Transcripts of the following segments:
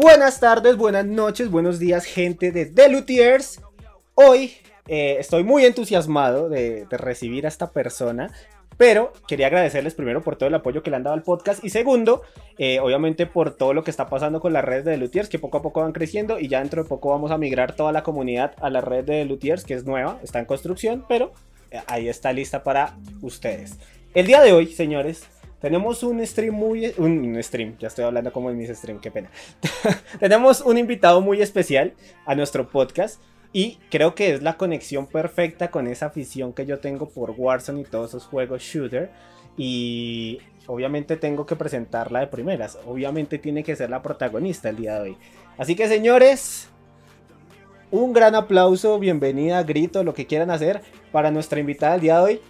Buenas tardes, buenas noches, buenos días, gente de Delutiers. Hoy eh, estoy muy entusiasmado de, recibir a esta persona. Pero quería agradecerles primero por todo el apoyo que le han dado al podcast y segundo, eh, obviamente por todo lo que está pasando con las redes de Lutiers que poco a poco van creciendo y ya dentro de poco vamos a migrar toda la comunidad a la red de Lutiers que es nueva, está en construcción, pero eh, ahí está lista para ustedes. El día de hoy, señores, tenemos un stream muy... Un, stream, ya estoy hablando como en mis streams, qué pena. Tenemos un invitado muy especial a nuestro podcast. Y creo que es la conexión perfecta con esa afición que yo tengo por Warzone y todos esos juegos shooter. Y obviamente tengo que presentarla de primeras. Obviamente tiene que ser la protagonista el día de hoy. Así que señores, un gran aplauso, bienvenida, grito, lo que quieran hacer para nuestra invitada el día de hoy,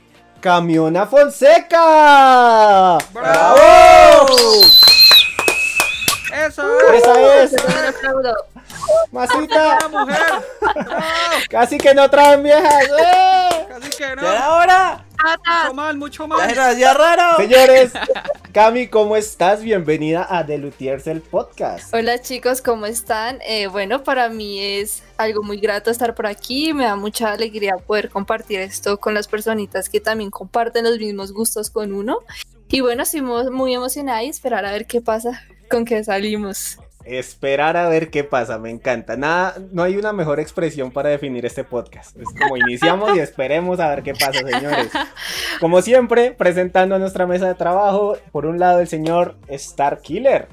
Camiona Fonseca. ¡Bravo! Eso es. Esa es. Masita. mujer. Casi que no traen viejas. ¡Eh! Casi que no. ¿Ya ahora? Mucho mal, mucho mal. Ya, ya raro. Señores, Cami, ¿cómo estás? Bienvenida a Delutiers el podcast. Hola chicos, ¿cómo están? Eh, bueno, para mí es algo muy grato estar por aquí. Me da mucha alegría poder compartir esto con las personitas que también comparten los mismos gustos con uno. Y bueno, estoy muy emocionada y esperar a ver qué pasa con que salimos. Esperar a ver qué pasa, me encanta. Nada, no hay una mejor expresión para definir este podcast. Es como iniciamos y esperemos a ver qué pasa, señores. Como siempre, presentando a nuestra mesa de trabajo, por un lado el señor Star Killer.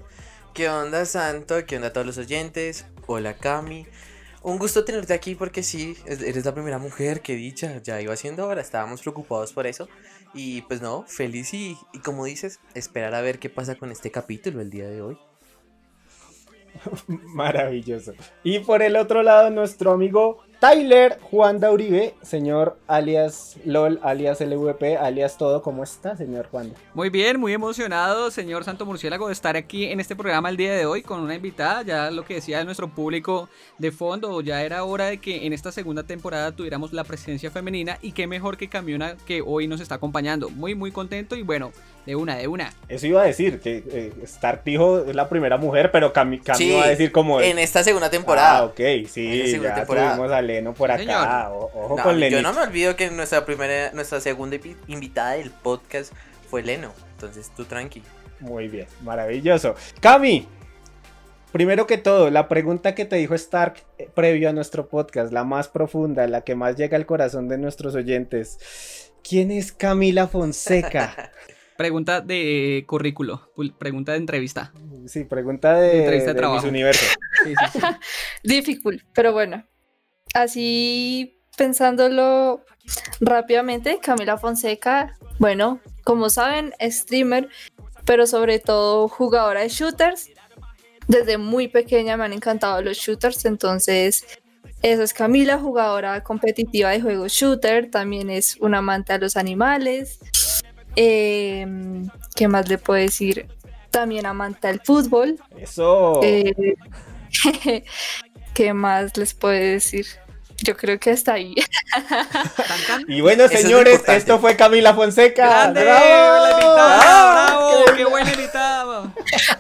¿Qué onda, Santo? ¿Qué onda a todos los oyentes? Hola, Cami. Un gusto tenerte aquí porque sí, eres la primera mujer que dicha, ya iba siendo hora, estábamos preocupados por eso. Y pues no, feliz y como dices, esperar a ver qué pasa con este capítulo el día de hoy. Maravilloso. Y por el otro lado, nuestro amigo Tyler Juan Dauribe, señor alias LOL, alias LVP, alias todo. ¿Cómo está, señor Juan? Muy bien, muy emocionado, señor Santo Murciélago, de estar aquí en este programa el día de hoy con una invitada. Ya lo que decía nuestro público de fondo, ya era hora de que en esta segunda temporada tuviéramos la presencia femenina y qué mejor que Camiona que hoy nos está acompañando. Muy, muy contento y bueno, de una, de una. Eso iba a decir, que eh, Star Pijo es la primera mujer, pero Cami, iba a decir como... En esta segunda temporada. Ah, ok, sí, ya temporada. tuvimos a Leno por acá. ojo con Leno. Yo no me olvido que nuestra primera, nuestra segunda invitada del podcast fue Leno. Entonces tú tranqui. Muy bien, maravilloso. Cami, Primero que todo, la pregunta que te dijo Stark eh, previo a nuestro podcast, la más profunda, la que más llega al corazón de nuestros oyentes. ¿Quién es Camila Fonseca? Pregunta de currículo, pregunta de entrevista. Sí, pregunta de, entrevista de, trabajo. universo. Difícil, pero bueno. Así pensándolo rápidamente, Camila Fonseca, bueno, como saben, streamer, pero sobre todo jugadora de shooters. Desde muy pequeña me han encantado los shooters, entonces esa es Camila, jugadora competitiva de juegos shooter, también es una amante a los animales. Em, ¿Qué más le puedo decir? También amante del fútbol. Eso. Eh, ¿Qué más les puedo decir? Yo creo que está ahí. y bueno, señores, esto fue Camila Fonseca. ¡Grande! ¡Bravo! ¡Bravo! ¡Qué buena invitada!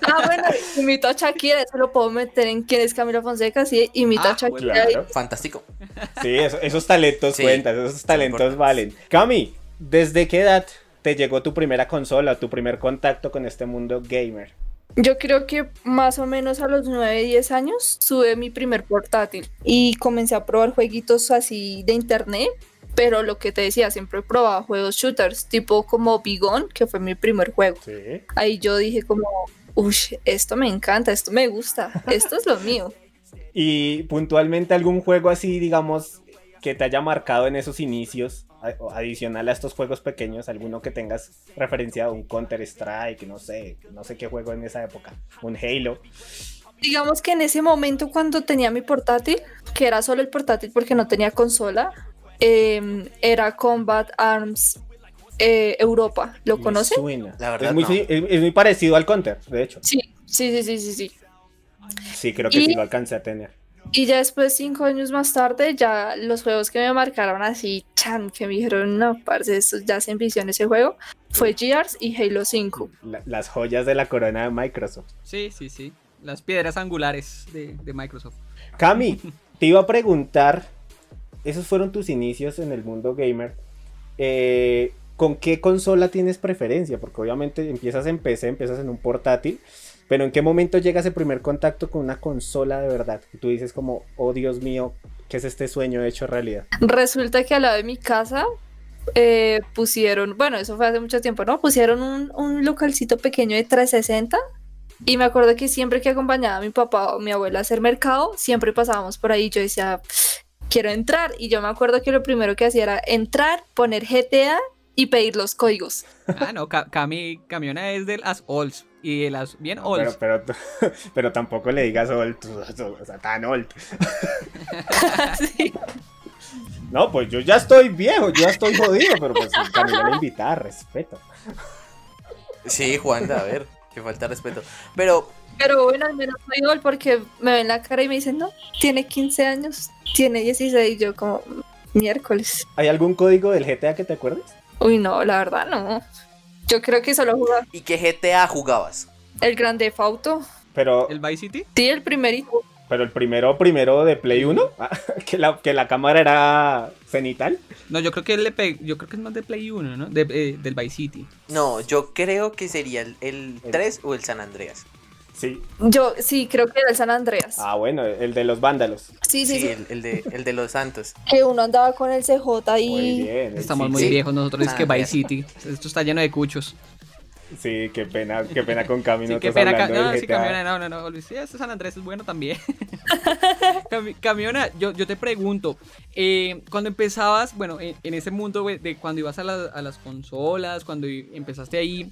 Ah, bueno, invito a Shakira, eso lo puedo meter en quién es Camila Fonseca, sí, invito a ah, Shakira. Fantástico. Sí, esos, talentos cuentan, esos talentos valen. Cami, ¿desde qué edad te llegó tu primera consola, tu primer contacto con este mundo gamer? Yo creo que más o menos a los 9, 10 años tuve mi primer portátil y comencé a probar jueguitos así de internet, pero lo que te decía, siempre he probado juegos shooters, tipo como Bigon, que fue mi primer juego. Ahí yo dije como, uff, esto me encanta, esto me gusta, esto es lo mío. Y puntualmente algún juego así, digamos, que te haya marcado en esos inicios, adicional a estos juegos pequeños, alguno que tengas referencia un Counter Strike, no sé, no sé qué juego en esa época, un Halo. Digamos que en ese momento cuando tenía mi portátil, que era solo el portátil porque no tenía consola, em, era Combat Arms eh, Europa. ¿Lo conoce? es, muy, parecido al Counter, de hecho. Sí, sí, sí, sí, sí. Sí, sí creo que sí lo alcancé a tener. Y ya después, cinco años más tarde, ya los juegos que me marcaron así, chan, que me dijeron, no, parce, esto ya se envició ese juego, fue Gears y Halo 5. las joyas de la corona de Microsoft. Sí, sí, sí. las piedras angulares de, de Microsoft. Cami, te iba a preguntar, esos fueron tus inicios en el mundo gamer. Eh, ¿Con qué consola tienes preferencia? Porque obviamente empiezas en PC, empiezas en un portátil, pero ¿en qué momento llega ese primer contacto con una consola de verdad? Y tú dices como, oh Dios mío, ¿qué es este sueño hecho realidad? Resulta que al lado de mi casa eh, pusieron, bueno, eso fue hace mucho tiempo, ¿no? Pusieron un, un localcito pequeño de 360 y me acuerdo que siempre que acompañaba a mi papá o mi abuela a hacer mercado, siempre pasábamos por ahí. Yo decía, quiero entrar. Y yo me acuerdo que lo primero que hacía era entrar, poner GTA y pedir los códigos. Ah, no, Cami, Camiona es de las olds y de las bien olds. Pero, pero, pero tampoco le digas old, o sea, tan old. sí. No, pues yo ya estoy viejo, yo ya estoy jodido, pero pues Camila le invita, respeto. Sí, Juan, a ver, que falta respeto. Pero pero bueno, al menos soy gol porque me ven la cara y me dicen, no, tiene 15 años, tiene 16, y yo como miércoles. ¿Hay algún código del GTA que te acuerdes? Uy, no, la verdad no. Yo creo que solo jugaba. ¿Y qué GTA jugabas? El Grande Auto. Pero. ¿El Vice City? Sí, el primerito. Pero el primero, primero de Play 1, ah, que la, que la cámara era cenital. No, yo creo que le yo creo que es más de Play 1, ¿no? De, eh, del Vice City. No, yo creo que sería el, el 3 o el San Andreas. Sí. Yo sí, creo que era el San Andreas. Ah, bueno, el de los vándalos. Sí, sí, sí. El, el, de, el de los santos. Que uno andaba con el CJ y... Muy bien. Estamos sí, muy sí. viejos nosotros, es San que Vice Andreas. City. Esto está lleno de cuchos. Sí, qué pena, qué pena con Cami, Sí, qué pena, ca- no, sí. Camiona, no, no, no, Luis, sí, este San Andrés es bueno también. Cami- Camiona, yo, yo te pregunto, eh, cuando empezabas, bueno, en, en ese mundo güey, de cuando ibas a, la- a las consolas, cuando empezaste ahí,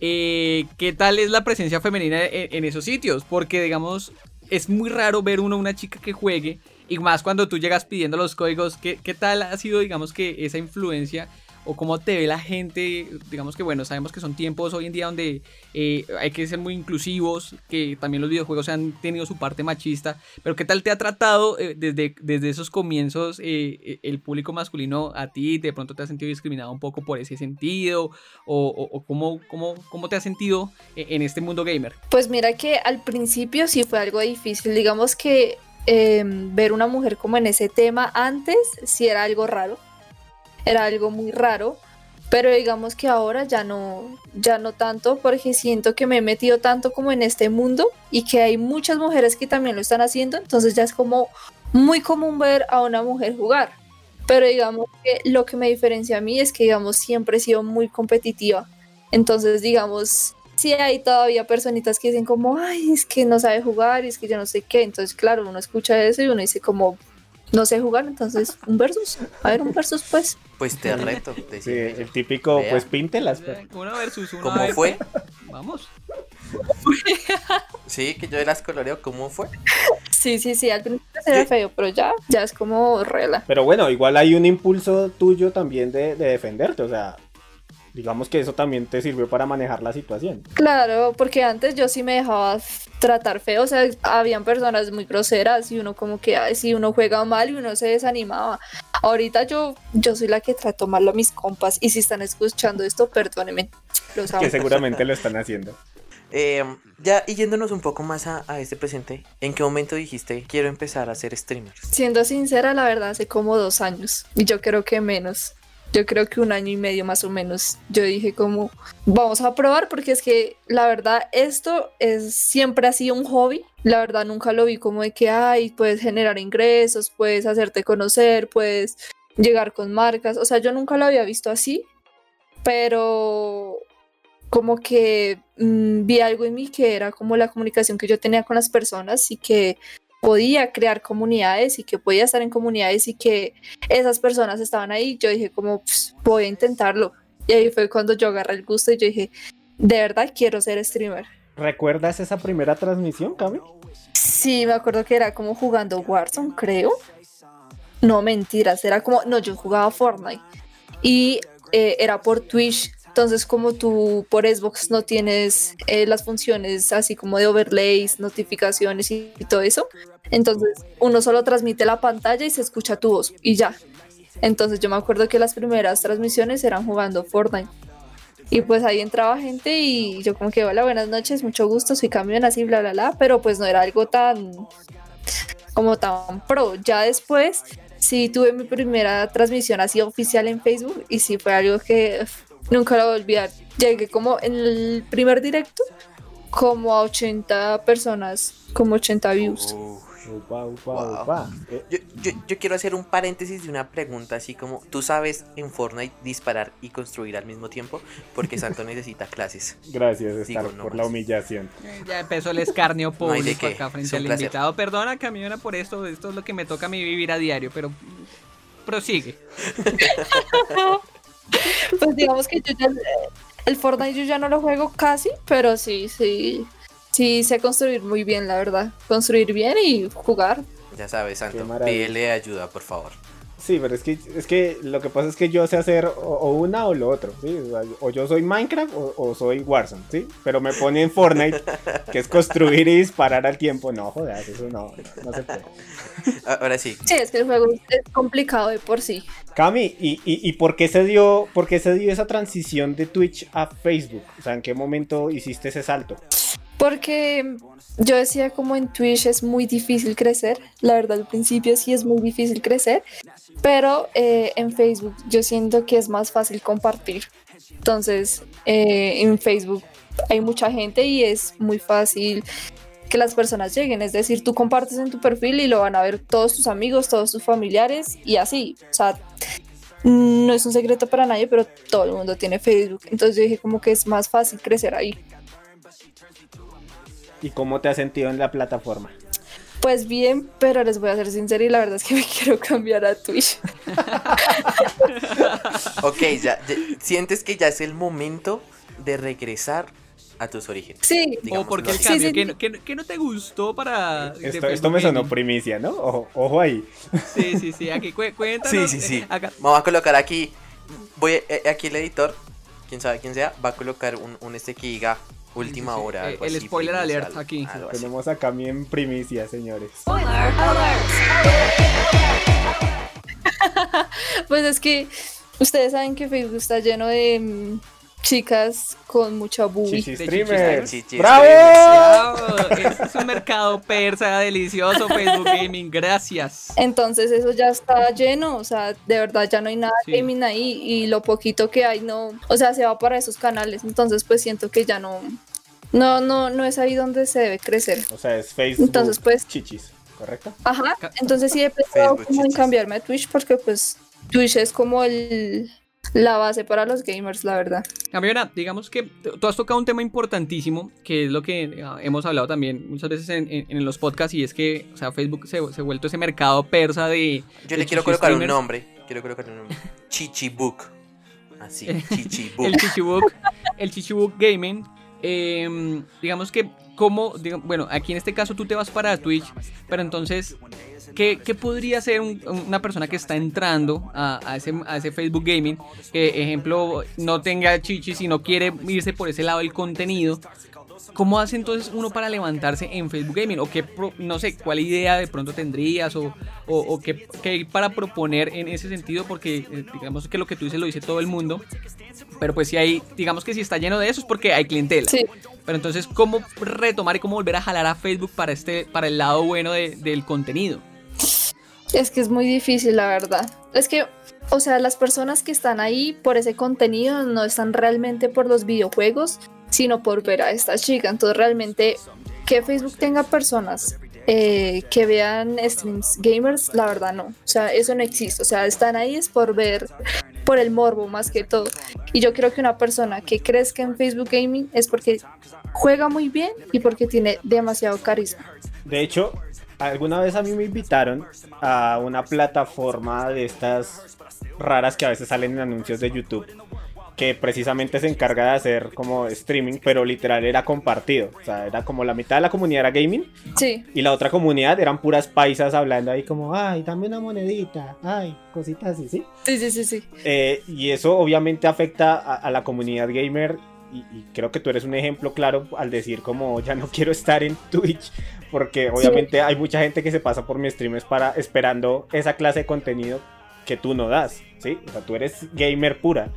eh, ¿qué tal es la presencia femenina en, esos sitios? Porque, digamos, es muy raro ver uno una chica que juegue, y más cuando tú llegas pidiendo los códigos, ¿qué, qué tal ha sido, digamos, que esa influencia? O cómo te ve la gente, digamos que bueno, sabemos que son tiempos hoy en día donde eh, hay que ser muy inclusivos, que también los videojuegos han tenido su parte machista, pero ¿qué tal te ha tratado eh, desde, desde esos comienzos eh, el público masculino a ti? ¿De pronto te has sentido discriminado un poco por ese sentido? ¿O, o- o cómo, cómo, cómo te has sentido en este mundo gamer? Pues mira que al principio sí fue algo difícil. Digamos que eh, ver una mujer como en ese tema antes sí era algo raro. Era algo muy raro. Pero digamos que ahora ya no, ya no tanto, porque siento que me he metido tanto como en este mundo y que hay muchas mujeres que también lo están haciendo, entonces ya es como muy común ver a una mujer jugar. Pero digamos que lo que me diferencia a mí es que, digamos, siempre he sido muy competitiva. Entonces, digamos, sí hay todavía personitas que dicen como, ay, es que no sabe jugar, es que yo no sé qué. Entonces, claro, uno escucha eso y uno dice como, no sé jugar, entonces, un versus. A ver, un versus, pues. Pues te reto. Sí, decime. el típico, Vea. pues píntelas. pero- Uno versus uno. ¿Cómo ver. fue? Vamos. Sí, que yo las coloreo. ¿Cómo fue? Sí, sí, sí, al principio ve feo, pero ya, ya es como rela. Pero bueno, igual hay un impulso tuyo también de, de defenderte, o sea, digamos que eso también te sirvió para manejar la situación. Claro, porque antes yo sí me dejaba tratar feo, o sea, habían personas muy groseras y uno como que, ay, si uno juega mal y uno se desanimaba. Ahorita yo, yo soy la que trato mal a mis compas y si están escuchando esto, perdónenme, los amo. Que seguramente lo están haciendo. Eh, ya, y yéndonos un poco más a, a este presente, ¿en qué momento dijiste quiero empezar a ser streamer? Siendo sincera, la verdad, hace como dos años y yo creo que menos. Yo creo que un año y medio más o menos. Yo dije como, vamos a probar porque es que la verdad esto es siempre ha sido un hobby. La verdad nunca lo vi como de que, ay, puedes generar ingresos, puedes hacerte conocer, puedes llegar con marcas. O sea, yo nunca lo había visto así, pero como que mm, vi algo en mí que era como la comunicación que yo tenía con las personas y que podía crear comunidades y que podía estar en comunidades y que esas personas estaban ahí. Yo dije como, "Pues, voy a intentarlo. Y ahí fue cuando yo agarré el gusto y yo dije, de verdad quiero ser streamer. ¿Recuerdas esa primera transmisión, Cami? Sí, me acuerdo que era como jugando Warzone, creo. No, mentiras, era como, no, yo jugaba Fortnite. Y eh, era por Twitch. Entonces, como tú por Xbox no tienes eh, las funciones así como de overlays, notificaciones y, y todo eso, entonces uno solo transmite la pantalla y se escucha tu voz y ya. Entonces yo me acuerdo que las primeras transmisiones eran jugando Fortnite. Y pues ahí entraba gente y yo como que, hola, buenas noches, mucho gusto, soy camión así, bla, bla, bla, pero pues no era algo tan como tan pro. Ya después sí tuve mi primera transmisión así oficial en Facebook y sí fue algo que nunca lo voy a olvidar. Llegué como en el primer directo como a 80 personas, como 80 views. Upa, upa, Wow. upa. Eh, Yo, yo, yo quiero hacer un paréntesis de una pregunta así como, ¿tú sabes en Fortnite disparar y construir al mismo tiempo? Porque Santo necesita clases. gracias, Star, Digo, no por más. la humillación. Eh, Ya empezó el escarnio No público qué, acá frente al placer. invitado. Perdona, Camiona, por esto. Esto es lo que me toca a mí vivir a diario, pero prosigue. Pues digamos que yo ya, el Fortnite yo ya no lo juego casi, pero sí, sí, sí sé construir muy bien, la verdad. Construir bien y jugar. Ya sabes, Santo, pídele ayuda, por favor. Sí, pero es que, es que lo que pasa es que yo sé hacer o, o una o lo otro, ¿sí? O, sea, o yo soy Minecraft o, o soy Warzone, ¿sí? Pero me pone en Fortnite, que es construir y disparar al tiempo. No, jodas, eso no, no se puede. A- Ahora sí, Sí, es que el juego es complicado de por sí. Cami, ¿y, y, y por, qué se dio, por qué se dio esa transición de Twitch a Facebook? O sea, ¿en qué momento hiciste ese salto? Porque yo decía como en Twitch es muy difícil crecer, la verdad al principio sí es muy difícil crecer, pero eh, en Facebook yo siento que es más fácil compartir. Entonces eh, en Facebook hay mucha gente y es muy fácil que las personas lleguen, es decir, tú compartes en tu perfil y lo van a ver todos tus amigos, todos tus familiares y así, o sea, no es un secreto para nadie, pero todo el mundo tiene Facebook, entonces yo dije como que es más fácil crecer ahí. ¿Y cómo te has sentido en la plataforma? Pues bien, pero les voy a ser sincera y la verdad es que me quiero cambiar a Twitch. ok, ya, ya- sientes que ya es el momento de regresar a tus orígenes. Sí, O porque el. Sí, cambio, sí, ¿qué, no- qué no- qué no te gustó para. Esto, esto me sonó primicia, ¿no? Ojo, ojo ahí. Sí, sí, sí. Aquí cué- cuéntanos. Sí, sí, sí. eh, acá- Vamos a colocar aquí, voy eh, aquí el editor, quién sabe quién sea, va a colocar un, un este que diga última Sí, sí, sí. hora. Eh, algo el así, spoiler alert algo- aquí. algo. Tenemos a Cami en primicia, señores. pues es que ustedes saben que Facebook está lleno de mm, chicas con mucha boobie. Chichi de Streamer. chichi streamers. ¡Bravo! Bravo, Este es un mercado persa delicioso, Facebook Gaming. Gracias. Entonces eso ya está lleno, o sea, de verdad ya no hay nada Sí. gaming ahí y lo poquito que hay no, o sea, se va para esos canales, entonces pues siento que ya no, no, no, no es ahí donde se debe crecer. O sea, es Facebook. Entonces, pues- Chichis, ¿correcto? Ajá, entonces sí he pensado Facebook como en cambiarme a Twitch porque pues Twitch es como el, la base para los gamers, la verdad. Campeona, digamos que tú has tocado un tema importantísimo, que es lo que ah, hemos hablado también muchas veces en, en- en los podcasts, y es que o sea, Facebook se, se ha vuelto ese mercado persa de... Yo de le quiero colocar un nombre, quiero colocar un nombre. Chichibook. Así, Chichibook. El Chichibook, el Chichibook Gaming. Eh, digamos que, como, bueno, aquí en este caso tú te vas para Twitch, pero entonces, ¿qué, qué podría ser un- una persona que está entrando a, a ese, a ese Facebook Gaming? Que, ejemplo, no tenga chichis y no quiere irse por ese lado del contenido. ¿Cómo hace entonces uno para levantarse en Facebook Gaming? ¿O qué, no sé, cuál idea de pronto tendrías? ¿O, o, o qué, qué hay para proponer en ese sentido? Porque eh, digamos que lo que tú dices lo dice todo el mundo. Pero pues si hay, digamos que si está lleno de eso es porque hay clientela. Sí. Pero entonces, ¿cómo retomar y cómo volver a jalar a Facebook para, este, para el lado bueno de- del contenido? Es que es muy difícil, la verdad. Es que, o sea, las personas que están ahí por ese contenido no están realmente por los videojuegos, sino por ver a esta chica. Entonces, realmente, que Facebook tenga personas eh, que vean streams gamers, la verdad no. O sea, eso no existe. O sea, están ahí es por ver, por el morbo más que todo. Y yo creo que una persona que crezca en Facebook Gaming es porque juega muy bien y porque tiene demasiado carisma. De hecho, alguna vez a mí me invitaron a una plataforma de estas raras que a veces salen en anuncios de YouTube. Que precisamente se encarga de hacer como streaming, pero literal era compartido. O sea, era como la mitad de la comunidad era gaming Sí, y la otra comunidad eran puras paisas hablando ahí como, ay, dame una monedita, ay, cositas así, ¿sí? sí, sí, sí, sí. Eh, y eso obviamente afecta a, a la comunidad gamer y, y creo que tú eres un ejemplo claro al decir como ya no quiero estar en Twitch porque obviamente hay mucha gente que se pasa por mis streams para esperando esa clase de contenido que tú no das, ¿sí? O sea, tú eres gamer pura.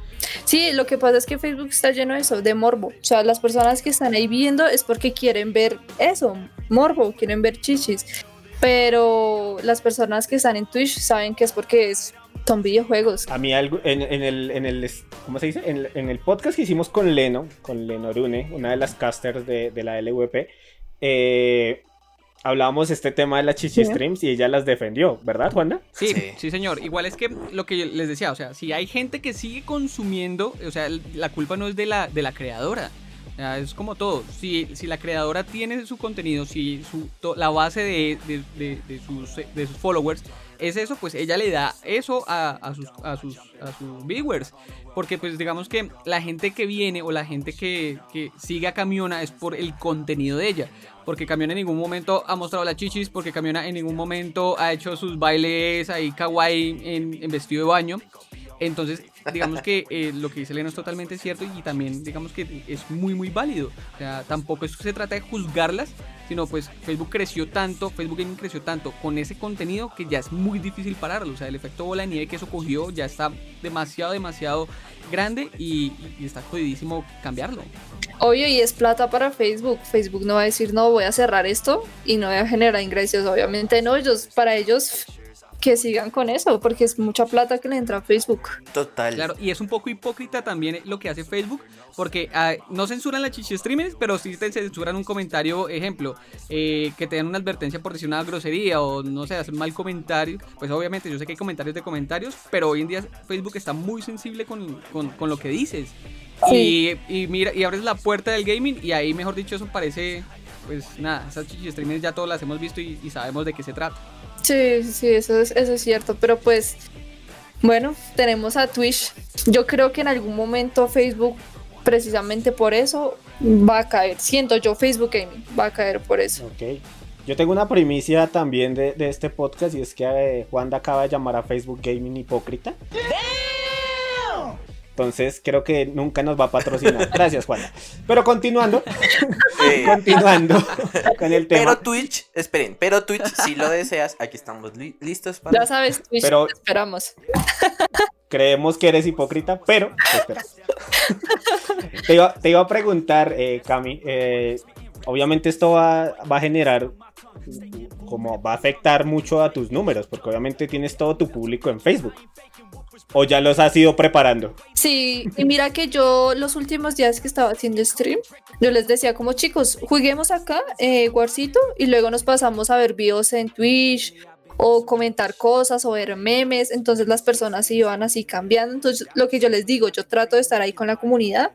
Sí, lo que pasa es que Facebook está lleno de eso, de morbo. O sea, las personas que están ahí viendo es porque quieren ver eso, morbo, quieren ver chichis. Pero las personas que están en Twitch saben que es porque es, son videojuegos. A mí algo, en, en el, en el, ¿cómo se dice? En, en, el podcast que hicimos con Leno, con Leno Rune, una de las casters de, de la LVP, eh, hablábamos este tema de las chichi streams y ella las defendió, ¿verdad, Juana? Sí, sí, sí, señor. Igual es que lo que les decía, o sea, si hay gente que sigue consumiendo, o sea, la culpa no es de la, de la creadora. es como todo. Si, si la creadora tiene su contenido, si su, la base de, de, de, de, sus, de sus followers es eso, pues ella le da eso a, sus, a, sus, a sus viewers. Porque pues digamos que la gente que viene o la gente que, que sigue a Camiona es por el contenido de ella. Porque Camiona en ningún momento ha mostrado la chichis, porque Camiona en ningún momento ha hecho sus bailes ahí kawaii en, en vestido de baño. Entonces, digamos que eh, lo que dice Elena es totalmente cierto y también digamos que es muy muy válido. O sea, tampoco se trata de juzgarlas, sino pues Facebook creció tanto, Facebook Gaming creció tanto con ese contenido que ya es muy difícil pararlo. O sea, el efecto bola de nieve que eso cogió ya está demasiado, demasiado grande y, está jodidísimo cambiarlo. Obvio, y es plata para Facebook. Facebook no va a decir, no, voy a cerrar esto y no voy a generar ingresos. Obviamente no, ellos, para ellos que sigan con eso, porque es mucha plata que le entra a Facebook. Total. Claro, y es un poco hipócrita también lo que hace Facebook, porque uh, no censuran la chichi streamers, pero sí te censuran un comentario, ejemplo, eh, que te dan una advertencia por decir una grosería o no sé, hacer mal comentario. Pues obviamente yo sé que hay comentarios de comentarios, pero hoy en día Facebook está muy sensible con, con, con lo que dices. Sí. Y, y, mira, y abres la puerta del gaming y ahí, mejor dicho, eso parece, pues nada, esas chichi streamers ya todas las hemos visto y, y sabemos de qué se trata. Sí, sí, eso es, eso es cierto, pero pues, bueno, tenemos a Twitch. Yo creo que en algún momento Facebook, precisamente por eso, va a caer. Siento yo, Facebook Gaming va a caer por eso. Ok. Yo tengo una primicia también de, de este podcast y es que eh, Juan acaba de llamar a Facebook Gaming hipócrita. Entonces creo que nunca nos va a patrocinar. Gracias, Juana. Pero continuando. Eh. continuando con el tema. Pero Twitch, esperen, pero Twitch, si lo deseas, aquí estamos li listos para. Ya sabes, Twitch, pero te esperamos. Creemos que eres hipócrita, pero te, te, iba, te iba, a preguntar, eh, Cami. Eh, obviamente esto va, va a generar como va a afectar mucho a tus números, porque obviamente tienes todo tu público en Facebook. ¿O ya los has ido preparando? Sí, y mira que yo los últimos días que estaba haciendo stream, yo les decía como chicos, juguemos acá, eh, Warcito, y luego nos pasamos a ver videos en Twitch o comentar cosas o ver memes, entonces las personas iban así cambiando, entonces lo que yo les digo, yo trato de estar ahí con la comunidad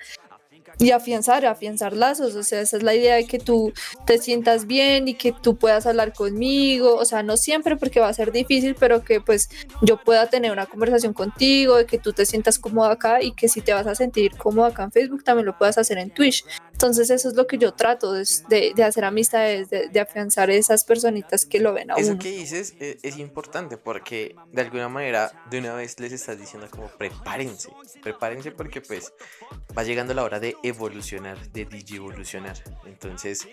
y afianzar, afianzar lazos, o sea, esa es la idea de que tú te sientas bien y que tú puedas hablar conmigo, o sea, no siempre porque va a ser difícil, pero que pues yo pueda tener una conversación contigo, de que tú te sientas cómodo acá y que si te vas a sentir cómodo acá en Facebook, también lo puedas hacer en Twitch. Entonces eso es lo que yo trato de, de, de hacer amistades, de, de, afianzar esas personitas que lo ven a eso uno. que dices es, es, importante porque de alguna manera de una vez les estás diciendo como prepárense, prepárense porque pues va llegando la hora de evolucionar, de evolucionar Entonces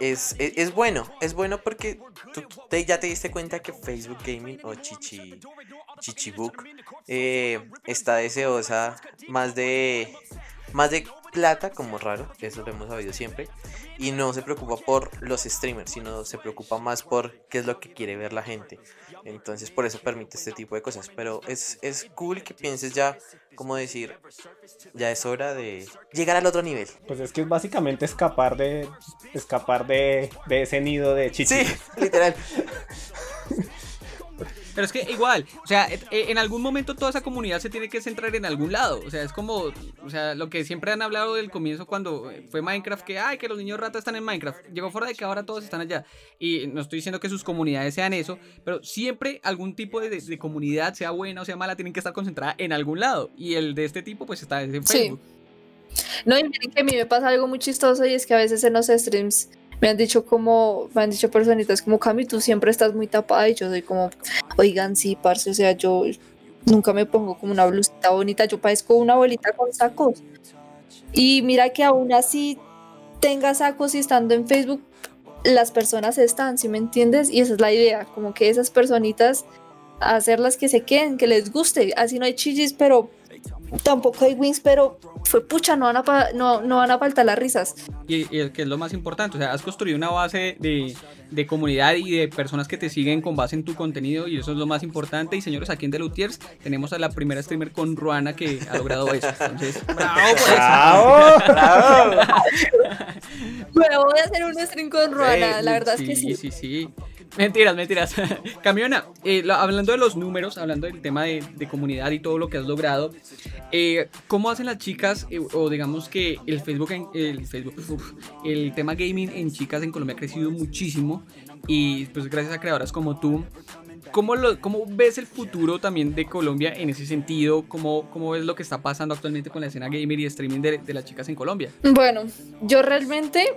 es, es, es, bueno, es bueno porque tú te, ya te diste cuenta que Facebook Gaming o Chichi, Chichibook eh, está deseosa más de más de plata como raro, eso lo hemos sabido siempre, y no se preocupa por los streamers, sino se preocupa más por qué es lo que quiere ver la gente. Entonces por eso permite este tipo de cosas, pero es, es cool que pienses ya, como decir, ya es hora de llegar al otro nivel. Pues es que es básicamente escapar de escapar de, de ese nido de chichi. Sí, literal. Pero es que igual, o sea, en algún momento toda esa comunidad se tiene que centrar en algún lado. O sea, es como, o sea, lo que siempre han hablado del comienzo cuando fue Minecraft, que, ay, que los niños ratas están en Minecraft. Llegó fuera de que ahora todos están allá. Y no estoy diciendo que sus comunidades sean eso, pero siempre algún tipo de, de comunidad, sea buena o sea mala, tienen que estar concentrada en algún lado. Y el de este tipo, pues está en Facebook. Sí. No, y miren que a mí me pasa algo muy chistoso y es que a veces en los streams me han dicho como, me han dicho personitas como, Cami, tú siempre estás muy tapada y yo soy como, oigan, sí, parce, o sea, yo nunca me pongo como una blusita bonita, yo parezco una abuelita con sacos. Y mira que aún así tenga sacos y estando en Facebook, las personas están, ¿sí me entiendes? Y esa es la idea, como que esas personitas a hacer las que se queden, que les guste. Así no hay chillis, pero tampoco hay wins, pero fue pucha, no van a, pa- no, no van a faltar las risas. Y, y el que es lo más importante, o sea, has construido una base de, de comunidad y de personas que te siguen con base en tu contenido y eso es lo más importante. Y señores, aquí en The Lutiers tenemos a la primera streamer con Ruana que ha logrado eso. Entonces, bravo por eso. ¡Bravo! ¡Bravo! Bueno, voy a hacer un stream con Ruana, la verdad es que sí. Sí, sí, Mentiras, mentiras. Camiona, eh, hablando de los números, hablando del tema de, de comunidad y todo lo que has logrado, eh, ¿cómo hacen las chicas, eh, o digamos que el Facebook, en- el Facebook, uf, el tema gaming en chicas en Colombia ha crecido muchísimo y pues gracias a creadoras como tú, ¿Cómo, lo, ¿Cómo ves el futuro también de Colombia en ese sentido? ¿Cómo, ¿Cómo ves lo que está pasando actualmente con la escena gamer y streaming de, de las chicas en Colombia? Bueno, yo realmente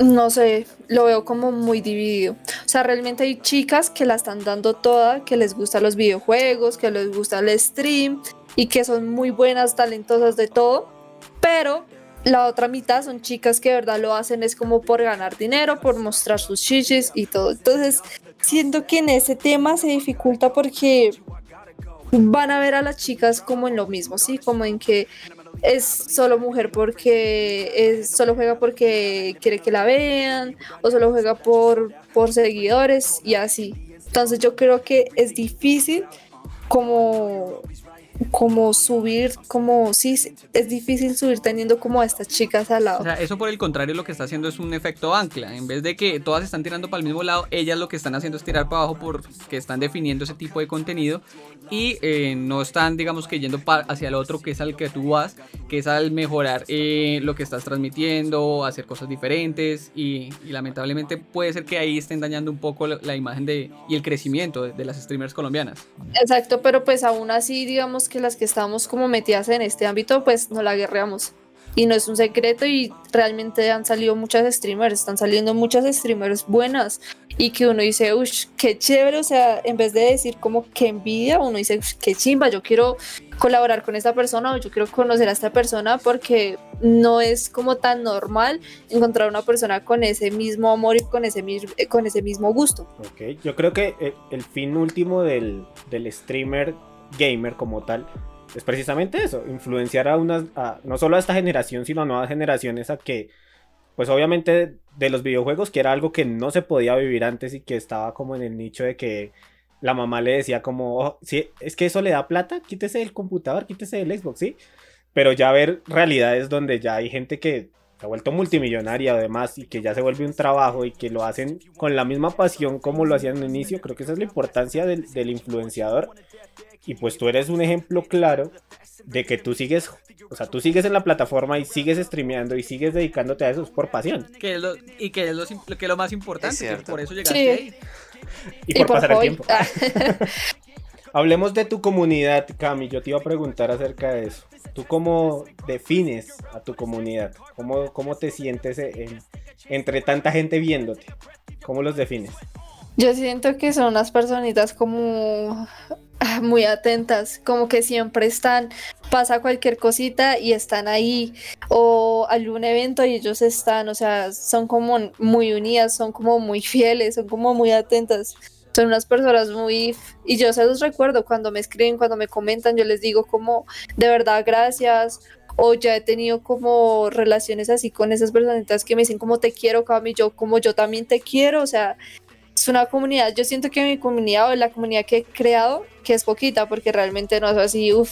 no sé, lo veo como muy dividido. O sea, realmente hay chicas que la están dando toda, que les gustan los videojuegos, que les gusta el stream y que son muy buenas, talentosas de todo. Pero la otra mitad son chicas que de verdad lo hacen es como por ganar dinero, por mostrar sus chichis y todo. Entonces, siento que en ese tema se dificulta porque van a ver a las chicas como en lo mismo, ¿sí? Como en que es solo mujer porque es, solo juega porque quiere que la vean o solo juega por, por seguidores y así. Entonces yo creo que es difícil como como subir, como sí, es difícil subir teniendo como a estas chicas al lado. O sea, eso por el contrario lo que está haciendo es un efecto ancla. En vez de que todas están tirando para el mismo lado, ellas lo que están haciendo es tirar para abajo porque están definiendo ese tipo de contenido y eh, no están, digamos, que yendo hacia el otro que es al que tú vas, que es al mejorar eh, lo que estás transmitiendo, hacer cosas diferentes y, y lamentablemente puede ser que ahí estén dañando un poco la, la imagen de, y el crecimiento de, de las streamers colombianas. Exacto, pero pues aún así, digamos que las que estamos como metidas en este ámbito, pues no la guerreamos. Y no es un secreto y realmente han salido muchas streamers, están saliendo muchas streamers buenas y que uno dice, uff, qué chévere, o sea, en vez de decir como que envidia, uno dice, "Ush, qué chimba, yo quiero colaborar con esta persona o yo quiero conocer a esta persona porque no es como tan normal encontrar una persona con ese mismo amor y con ese, eh, con ese mismo gusto. Ok, yo creo que eh, el fin último del, del streamer gamer como tal es precisamente eso, influenciar a unas, no solo a esta generación, sino a nuevas generaciones a que, pues obviamente de los videojuegos, que era algo que no se podía vivir antes y que estaba como en el nicho de que la mamá le decía como, "Oh, es que eso le da plata, quítese el computador, quítese el Xbox, ¿sí? Pero ya ver realidades donde ya hay gente que se ha vuelto multimillonaria además y que ya se vuelve un trabajo y que lo hacen con la misma pasión como lo hacían en el inicio, creo que esa es la importancia del, del influenciador. Y pues tú eres un ejemplo claro de que tú sigues, o sea, tú sigues en la plataforma y sigues streameando y sigues dedicándote a eso es por pasión Que es lo, y que es lo, que es lo más importante, que por eso llegaste Sí. ahí. y por, pasar el tiempo. Hablemos de tu comunidad, Cami. Yo te iba a preguntar acerca de eso. ¿Tú cómo defines a tu comunidad? ¿Cómo, cómo te sientes en- entre tanta gente viéndote? ¿Cómo los defines? Yo siento que son unas personitas como muy atentas, como que siempre están, pasa cualquier cosita y están ahí, o algún evento y ellos están, o sea, son como muy unidas, son como muy fieles, son como muy atentas. Son unas personas muy... Y yo se los recuerdo cuando me escriben, cuando me comentan, yo les digo como, de verdad, gracias, o ya he tenido como relaciones así con esas personitas que me dicen como te quiero, Cami, yo como yo también te quiero, o sea, es una comunidad, yo siento que mi comunidad o la comunidad que he creado, que es poquita, porque realmente no es así, uff,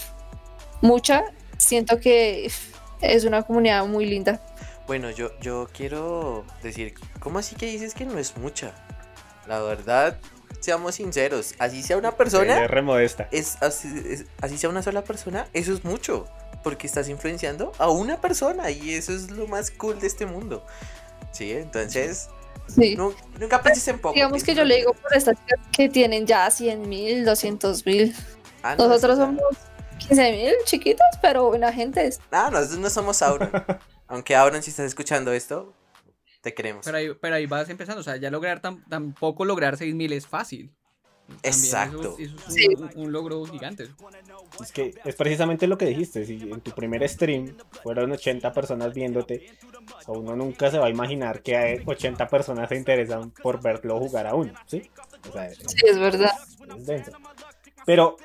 mucha, siento que uf, es una comunidad muy linda. Bueno, yo, yo quiero decir, ¿cómo así que dices que no es mucha? La verdad, seamos sinceros, así sea una persona, Es remodesta. es así, es- así sea una sola persona, eso es mucho, porque estás influenciando a una persona y eso es lo más cool de este mundo. Sí, entonces, Sí. nu- nunca pienses en poco. Digamos que yo le digo por estas chicas que tienen ya 100 mil, 200 mil. Ah, no, Nosotros somos 15 mil chiquitos, pero buena gente. Ah, nosotros no somos Auron. Aunque Auron, si estás escuchando esto, te queremos. Pero ahí, pero ahí vas empezando, o sea, ya lograr tam- tampoco lograr 6000 es fácil. Exacto. Eso, eso es un, Sí. un- un logro gigante. Es que es precisamente lo que dijiste. Si en tu primer stream fueron 80 personas viéndote, o uno nunca se va a imaginar que hay 80 personas se interesan por verlo jugar a uno, ¿sí? O sea, es, Sí, es verdad. es denso. Pero,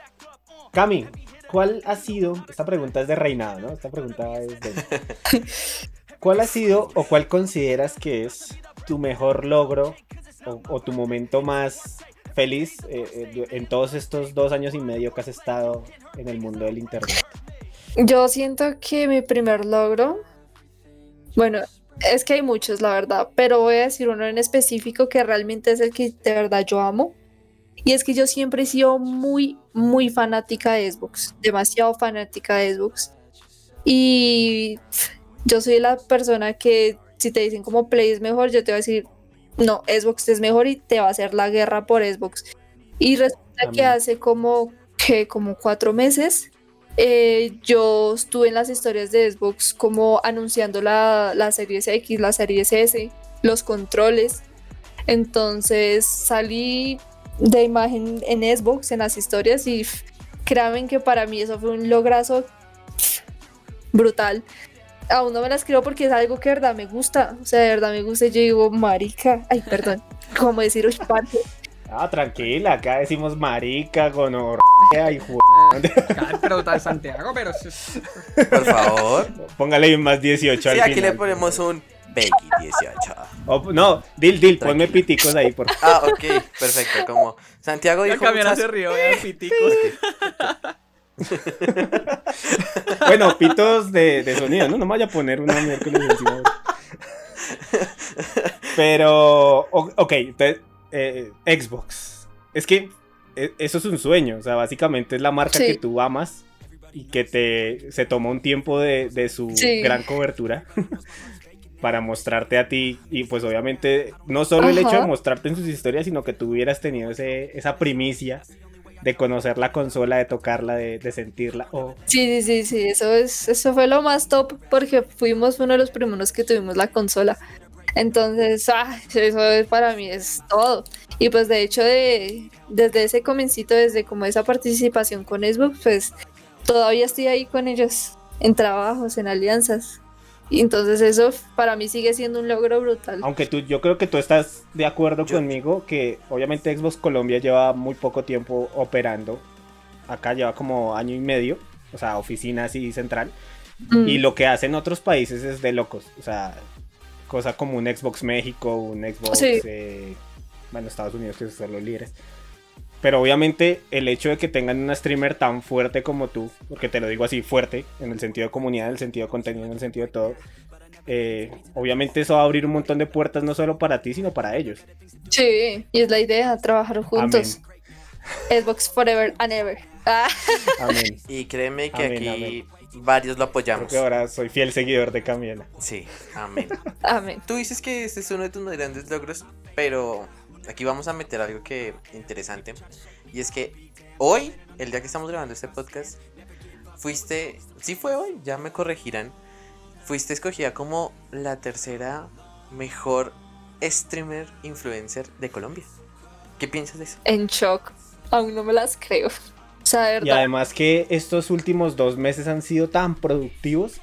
Cami, ¿cuál ha sido? Esta pregunta es de reinado, ¿no? Esta pregunta es de. ¿Cuál ha sido o cuál consideras que es tu mejor logro o, o tu momento más feliz eh, eh, en todos estos dos años y medio que has estado en el mundo del internet? Yo siento que mi primer logro, bueno, es que hay muchos, la verdad, pero voy a decir uno en específico que realmente es el que de verdad yo amo. Y es que yo siempre he sido muy, muy fanática de Xbox, demasiado fanática de Xbox. Y yo soy la persona que si te dicen como Play es mejor, yo te voy a decir, no, Xbox es mejor y te va a hacer la guerra por Xbox. Y resulta que hace como, que como cuatro meses eh, yo estuve en las historias de Xbox como anunciando la, la Series X, la Series S, los controles. Entonces salí de imagen en Xbox, en las historias, y créanme que para mí eso fue un lograzo brutal. Aún no me las creo porque es algo que de verdad me gusta. O sea, de verdad me gusta. Yo digo, marica, ay, perdón, como decir, uy. Ah, tranquila, acá decimos marica, gonorrea y. Eh, pero tal Santiago, pero Por favor. Póngale un más 18 Sí, al aquí final. le ponemos un Becky 18. O- no, Dil, Dil, ponme piticos ahí, por Ah, ok, perfecto. Como Santiago dijo muchas- se rió, vean, pitico. Bueno, pitos de, de sonido, ¿no? No me vaya a poner una miércoles encima. Pero, ok, entonces, eh, Xbox. Es que eh, eso es un sueño, o sea, básicamente es la marca Sí. que tú amas y que te se tomó un tiempo de, de su Sí. gran cobertura para mostrarte a ti y pues obviamente no solo el hecho de mostrarte en sus historias, sino que tú hubieras tenido ese, esa primicia de conocer la consola, de tocarla, de, de sentirla. Oh, Sí, sí, sí, sí, eso, es, eso fue lo más top porque fuimos uno de los primeros que tuvimos la consola. Entonces, ah, eso es- para mí es todo. Y pues de hecho, de, desde ese comencito, desde como esa participación con Xbox, pues todavía estoy ahí con ellos, en trabajos, en alianzas. Y entonces eso para mí sigue siendo un logro brutal. Aunque tú, yo creo que tú estás de acuerdo Yo- conmigo que obviamente Xbox Colombia lleva muy poco tiempo operando. Acá lleva como año y medio, o sea, oficina así central. Mm, Y lo que hacen otros países es de locos. O sea, cosa como un Xbox México, un Xbox, Sí. eh, bueno, Estados Unidos que son los líderes. Pero obviamente el hecho de que tengan una streamer tan fuerte como tú, porque te lo digo así, fuerte, en el sentido de comunidad, en el sentido de contenido, en el sentido de todo, eh, obviamente eso va a abrir un montón de puertas no solo para ti, sino para ellos. Sí, y es la idea, trabajar juntos. Xbox Forever and Ever. Ah, Amén. Y créeme que Amén, aquí varios lo Creo apoyamos. que ahora soy fiel seguidor de Camila. Sí, amén. amén. Tú dices que este es uno de tus grandes logros, pero aquí vamos a meter algo que interesante. Y es que hoy, el día que estamos grabando este podcast, fuiste, sí fue hoy, ya me corregirán, fuiste escogida como la tercera mejor streamer influencer de Colombia. ¿Qué piensas de eso? En shock. Aún no me las creo. O sea, de Y además que estos últimos dos meses han sido tan productivos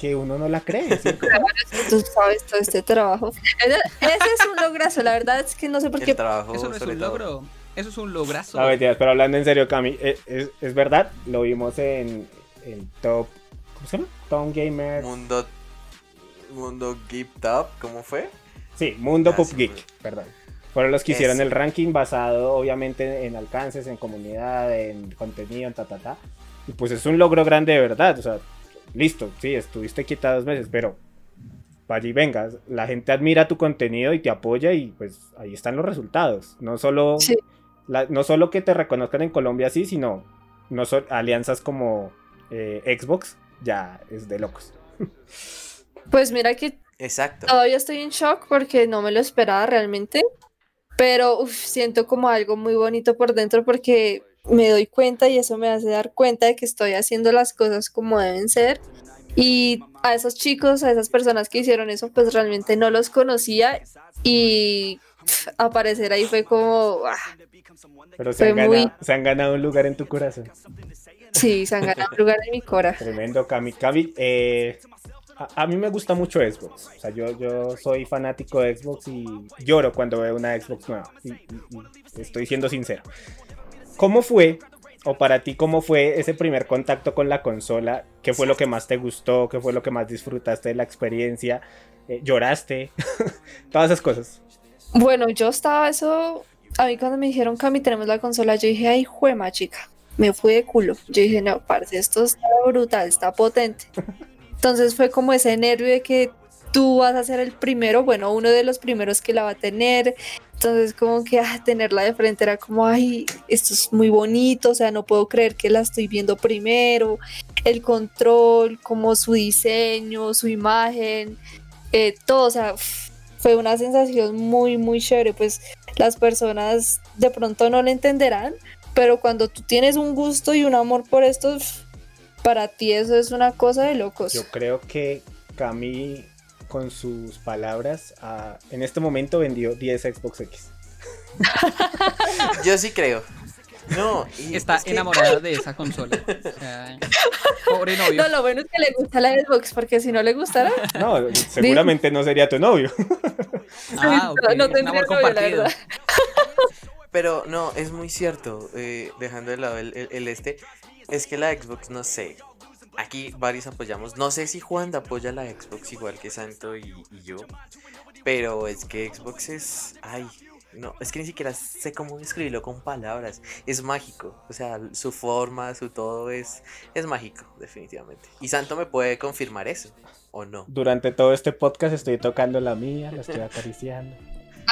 que uno no la cree. ¿sí? Tú sabes todo este trabajo. Ese, ese es un lograzo, la verdad es que no sé por qué. Trabajo Eso no es un todo. logro. Eso es un lograzo. No, mentiras, pero hablando en serio, Cami, eh, es, es verdad, lo vimos en, en Top. ¿Cómo se llama? Tom Gamer. Mundo Mundo Geek Top, ¿cómo fue? Sí, Mundo Ah, Pop sí, Geek, perdón. Fueron los que hicieron Eso. el ranking basado, obviamente, en alcances, en comunidad, en contenido, en ta, ta, ta. Y pues es un logro grande de verdad. O sea, listo, sí, estuviste quieta dos meses, pero vaya y vengas. La gente admira tu contenido y te apoya y pues ahí están los resultados. No solo, Sí. la- no solo que te reconozcan en Colombia así, sino no son alianzas como eh, Xbox, ya es de locos. Pues mira que Exacto. todavía estoy en shock porque no me lo esperaba realmente. Pero uf, siento como algo muy bonito por dentro porque me doy cuenta y eso me hace dar cuenta de que estoy haciendo las cosas como deben ser. Y a esos chicos, a esas personas que hicieron eso, pues realmente no los conocía y aparecer ahí fue como, ah, Pero se han, Fue muy- ganado, se han ganado un lugar en tu corazón. sí, se han ganado un lugar en mi cora. Tremendo, Cami. Cami, eh, a, a mí me gusta mucho Xbox. O sea, yo, yo soy fanático de Xbox y lloro cuando veo una Xbox nueva. Y, y- y estoy siendo sincero. ¿Cómo fue o para ti cómo fue ese primer contacto con la consola, qué fue lo que más te gustó, qué fue lo que más disfrutaste de la experiencia, eh, lloraste, todas esas cosas. Bueno, yo estaba eso, a mí cuando me dijeron Cami tenemos la consola, yo dije, ay, juema chica, me fui de culo. Yo dije, no, parce, esto está brutal, está potente. Entonces fue como ese nervio de que tú vas a ser el primero, bueno, uno de los primeros que la va a tener. Entonces como que ah, tenerla de frente era como, ay, esto es muy bonito, o sea, no puedo creer que la estoy viendo primero. El control, como su diseño, su imagen, eh, todo, o sea, fue una sensación muy, muy chévere. Pues las personas de pronto no lo entenderán, pero cuando tú tienes un gusto y un amor por esto, para ti eso es una cosa de locos. Yo creo que Cami con sus palabras, en este momento vendió 10 Xbox X. Yo sí creo. No, está enamorada de esa consola. pobre novio. No, lo bueno es que le gusta la Xbox, porque si no le gustara. No, seguramente no sería tu novio. Ah, No tendría novio, la verdad. Pero no, es muy cierto, eh, dejando de lado el, este, es que la Xbox, no sé, aquí varios apoyamos. No sé si Juan apoya la Xbox igual que Santo y, yo. Pero es que Xbox es. Ay, no, es que ni siquiera sé cómo describirlo con palabras. Es mágico. O sea, su forma, su todo es, es mágico, definitivamente. Y Santo me puede confirmar eso, ¿o no? Durante todo este podcast estoy tocando la mía, la estoy acariciando.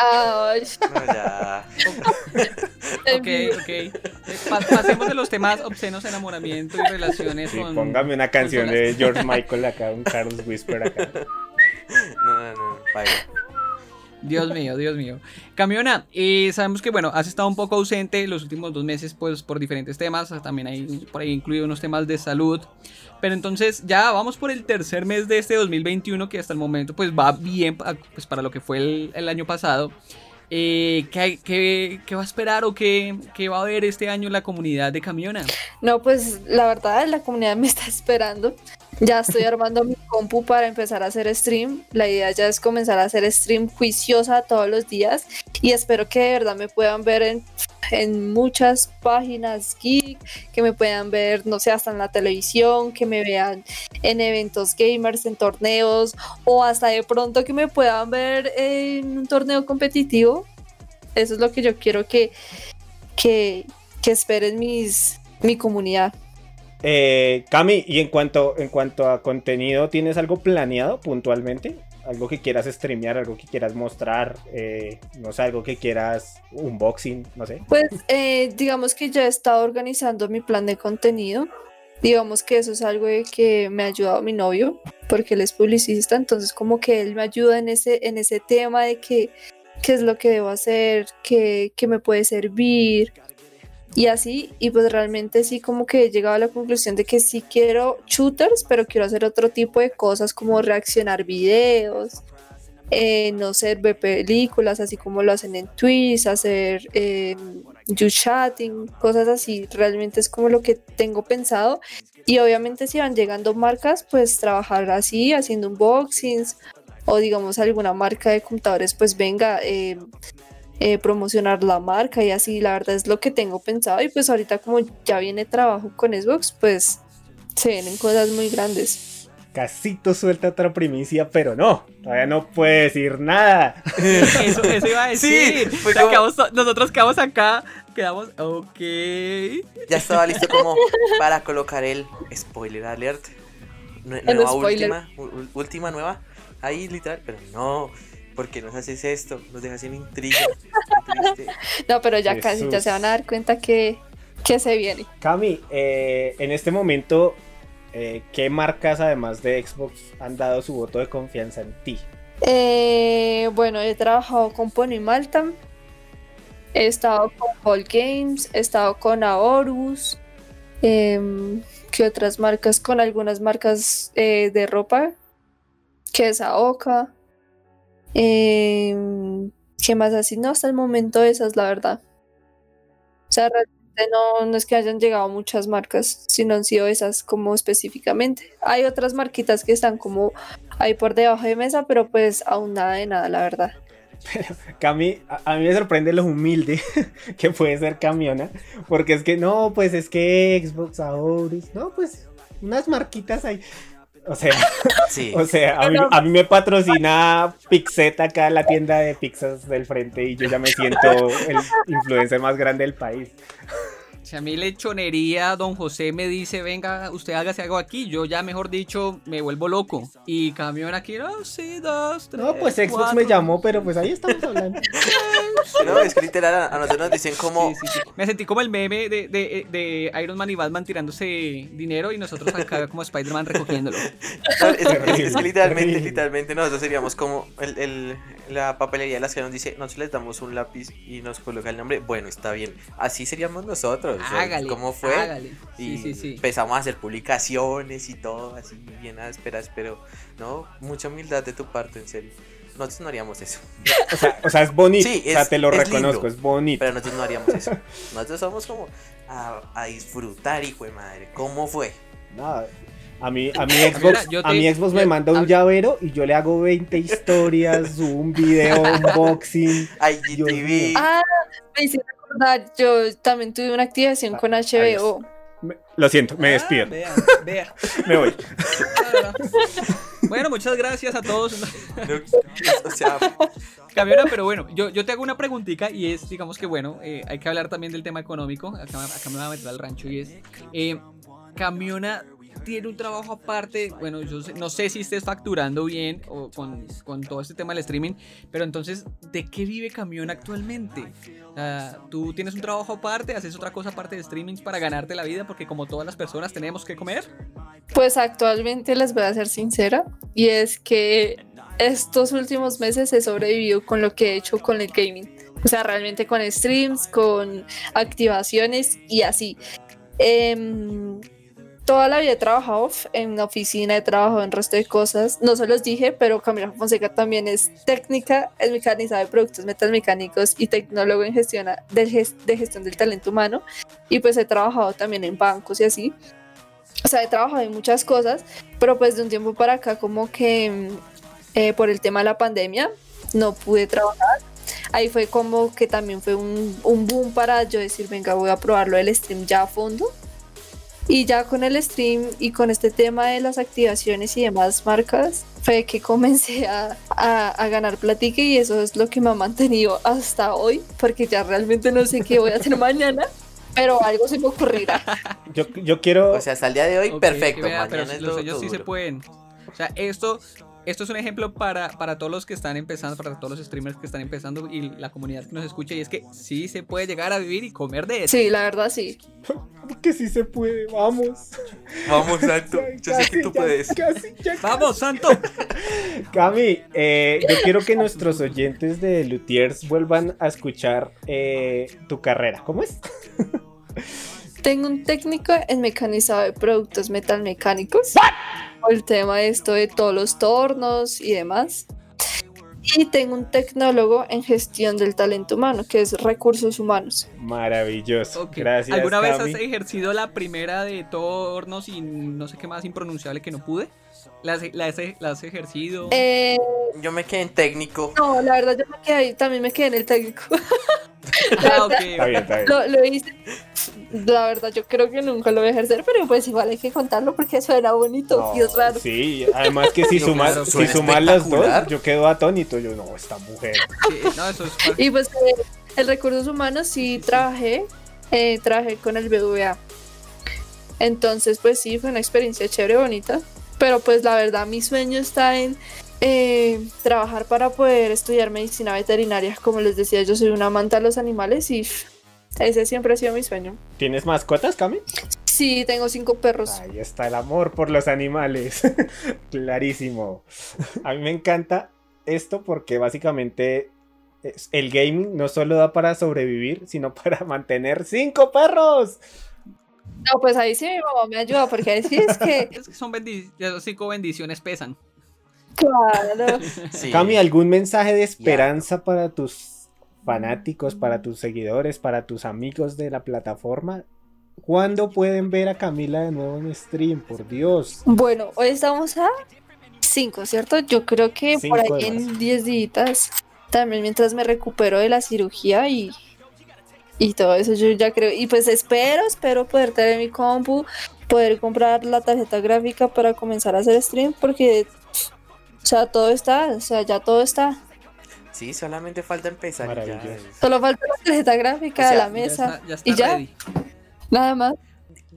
Ay. No, ya. ok, ok. pasemos de los temas obscenos, enamoramiento y relaciones con. Póngame una canción de George Michael acá, un Carlos Whisper acá. No, no, no, Dios mío, Dios mío. Camiona, eh, sabemos que bueno, has estado un poco ausente los últimos dos meses pues por diferentes temas, también hay por ahí incluido unos temas de salud. Pero entonces ya vamos por el tercer mes de este 2021 que hasta el momento pues va bien pues, para lo que fue el, año pasado. Eh, ¿qué, qué, va a esperar o qué, qué, va a haber este año la comunidad de Camiona? No, pues la verdad la comunidad me está esperando. Ya estoy armando mi compu para empezar a hacer stream. La idea ya es comenzar a hacer stream juiciosa todos los días y espero que de verdad me puedan ver en, en muchas páginas geek, que me puedan ver, no sé, hasta en la televisión, que me vean en eventos gamers, en torneos o hasta de pronto que me puedan ver en un torneo competitivo. Eso es lo que yo quiero que, que, que esperen mis, mi comunidad. Eh, Cami, y en cuanto, en cuanto a contenido, ¿tienes algo planeado puntualmente? Algo que quieras streamear, algo que quieras mostrar, eh, no sé, algo que quieras unboxing, no sé. Pues eh, digamos que ya he estado organizando mi plan de contenido. Digamos que eso es algo que me ha ayudado mi novio, porque él es publicista, entonces como que él me ayuda en ese, en ese tema de que qué es lo que debo hacer, qué, qué me puede servir, y así, y pues realmente sí como que he llegado a la conclusión de que sí quiero shooters, pero quiero hacer otro tipo de cosas como reaccionar videos, eh, no ser ver películas, así como lo hacen en Twitch, hacer eh, chatting, cosas así, realmente es como lo que tengo pensado. Y obviamente si van llegando marcas, pues trabajar así, haciendo unboxings, o digamos alguna marca de computadores, pues venga, eh, eh, promocionar la marca y así, la verdad es lo que tengo pensado y pues ahorita como ya viene trabajo con Xbox, pues se vienen cosas muy grandes. Casito suelta otra primicia, pero no, todavía no puede decir nada. Eso, iba a decir. nosotros quedamos acá, quedamos, ok. Ya estaba listo como para colocar el spoiler alert. Nueva última, última nueva, ahí literal, pero no. ¿Por qué nos haces esto? Nos dejas sin intriga. no, pero ya casi, ya se van a dar cuenta que, se viene. Cami, eh, en este momento, eh, ¿qué marcas además de Xbox han dado su voto de confianza en ti? Eh, bueno, he trabajado con Pony Malta, he estado con Hall Games, he estado con Aorus, em, ¿qué otras marcas? Con algunas marcas de ropa, que es Aoka. Eh, ¿Qué más así? No, hasta el momento esas, la verdad. O sea, realmente no, no es que hayan llegado muchas marcas, sino han sido esas como específicamente. Hay otras marquitas que están como ahí por debajo de mesa, pero pues aún nada de nada, la verdad. Pero Cami, a, a mí me sorprende lo humilde que puede ser Camiona. Porque es que no, pues es que Xbox ahora. No, pues unas marquitas ahí. O sea, Sí. o sea, a mí, a mí me patrocina Pixeta acá la tienda de pizzas del frente y yo ya me siento el influencer más grande del país. Si a mí lechonería, don José me dice, venga, usted hágase algo aquí, yo ya mejor dicho me vuelvo loco. Y camión aquí, no, sí, dos, tres. No, pues Xbox cuatro". me llamó, pero pues ahí estamos hablando. No, es que literal a, nosotros nos dicen como. Sí, sí, sí. Me sentí como el meme de, de, de Iron Man y Batman tirándose dinero y nosotros acá como Spider-Man recogiéndolo. No, es, es- es que literalmente, literalmente nosotros seríamos como el, el- la papelería de las que nos dice, nosotros les damos un lápiz y nos coloca el nombre, bueno, está bien. Así seríamos nosotros. O sea, Hágale. ¿Cómo fue? Hágale. Y Sí, sí, sí. empezamos a hacer publicaciones y todo, así bien ásperas, pero no, mucha humildad de tu parte, en serio. Nosotros no haríamos eso, O sea, o sea, es bonito. Sí, o sea, es- te lo es reconozco, lindo. es bonito. pero nosotros no haríamos eso. Nosotros somos como a, a disfrutar, hijo de madre. ¿Cómo fue? No, a mí, a mi Mira, Xbox, yo a mi Xbox yo- me manda un a- llavero y yo le hago 20 historias, un video, unboxing. IGTV. mío. Ah, me recordar, yo también tuve una activación con Ah, HBO. Me- lo siento, me despido, Ah, vea, vea. me voy. Ah, Bueno, muchas gracias a todos. No, o sea, Camiona, pero bueno, yo, yo te hago una preguntita y es, digamos que bueno, eh, hay que hablar también del tema económico. Acá, acá me voy a meter al rancho y es, eh, Camiona tiene un trabajo aparte, bueno, yo no sé si estés facturando bien o con, con todo este tema del streaming, pero entonces, ¿de qué vive Camiona actualmente? Sea, ¿Tú tienes un trabajo aparte, haces otra cosa aparte de streamings para ganarte la vida? Porque como todas las personas tenemos que comer. Pues actualmente les voy a ser sincera y es que estos últimos meses he sobrevivido con lo que he hecho con el gaming. O sea, realmente con streams, con activaciones y así. Em, toda la vida he trabajado en una oficina, he trabajado en resto de cosas. No se los dije, pero Camila Fonseca también es técnica, es mecanizada de productos metalmecánicos y tecnólogo en gestión de gestión del talento humano. Y pues he trabajado también en bancos y así. O sea, he trabajado en muchas cosas, pero pues de un tiempo para acá como que eh, por el tema de la pandemia no pude trabajar. Ahí fue como que también fue un, un boom para yo decir, venga, voy a probarlo el stream ya a fondo. Y ya con el stream y con este tema de las activaciones y demás marcas, fue que comencé a, a, a ganar platique y eso es lo que me ha mantenido hasta hoy, porque ya realmente no sé qué voy a hacer mañana, pero algo se me ocurrirá. Yo, yo quiero. o sea, hasta el día de hoy, Ok, perfecto. que vea, Mañana pero es los lo, sellos lo sí se pueden. O sea, esto, esto es un ejemplo para, para todos los que están empezando, para todos los streamers que están empezando y la comunidad que nos escucha. Y es que sí se puede llegar a vivir y comer de eso. Sí, la verdad sí. Que sí se puede, vamos. Vamos, Santo. Yo sé que tú ya- puedes. casi, ya ¡Vamos, Santo! Cami, eh, yo quiero que nuestros oyentes de Luthiers vuelvan a escuchar eh, tu carrera. ¿Cómo es? Tengo un técnico en mecanizado de productos metalmecánicos. Por el tema de esto de todos los tornos y demás. Y tengo un tecnólogo en gestión del talento humano, que es recursos humanos. Maravilloso. Gracias. ¿Alguna vez has ejercido la primera de tornos y no sé qué más impronunciable que no pude? ¿La has, la has- la has ejercido? Eh, Yo me quedé en técnico. no, la verdad yo me quedé ahí, también me quedé en el técnico. Ah, ok, Está bien, está bien. lo, lo hice. La verdad yo creo que nunca lo voy a ejercer, pero pues igual hay que contarlo porque suena bonito y es No, raro. Sí, además que si No, sumas claro, si sumas las dos, yo quedo atónito. Yo, no, esta mujer. Sí, no, eso es Y pues eh, el recursos humanos sí trabajé, eh, trabajé con el BVA. Entonces pues sí, fue una experiencia chévere, bonita. Pero pues la verdad mi sueño está en eh, trabajar para poder estudiar medicina veterinaria. Como les decía, yo soy una amante a los animales y ese siempre ha sido mi sueño. ¿Tienes mascotas, Cami? Sí, tengo cinco perros. Ahí está el amor por los animales. Clarísimo. A mí me encanta esto porque básicamente el gaming no solo da para sobrevivir, sino para mantener cinco perros. No, pues ahí sí mi mamá me ayuda porque ahí sí es que... es que son las cinco bendiciones pesan. Claro. Sí. Cami, ¿algún mensaje de esperanza para tus fanáticos, para tus seguidores, para tus amigos de la plataforma? ¿Cuándo pueden ver a Camila de nuevo en stream? Por Dios. Bueno, hoy estamos a 5, ¿cierto? Yo creo que por ahí en marzo. 10 días también mientras me recupero de la cirugía y, y todo eso yo ya creo. Y pues espero, espero poder tener mi compu, poder comprar la tarjeta gráfica para comenzar a hacer stream porque, o sea, todo está, o sea, ya todo está. Sí, solamente falta empezar. ya Solo falta la tarjeta gráfica O sea, de la Ya mesa está, ya está y ya, nada más.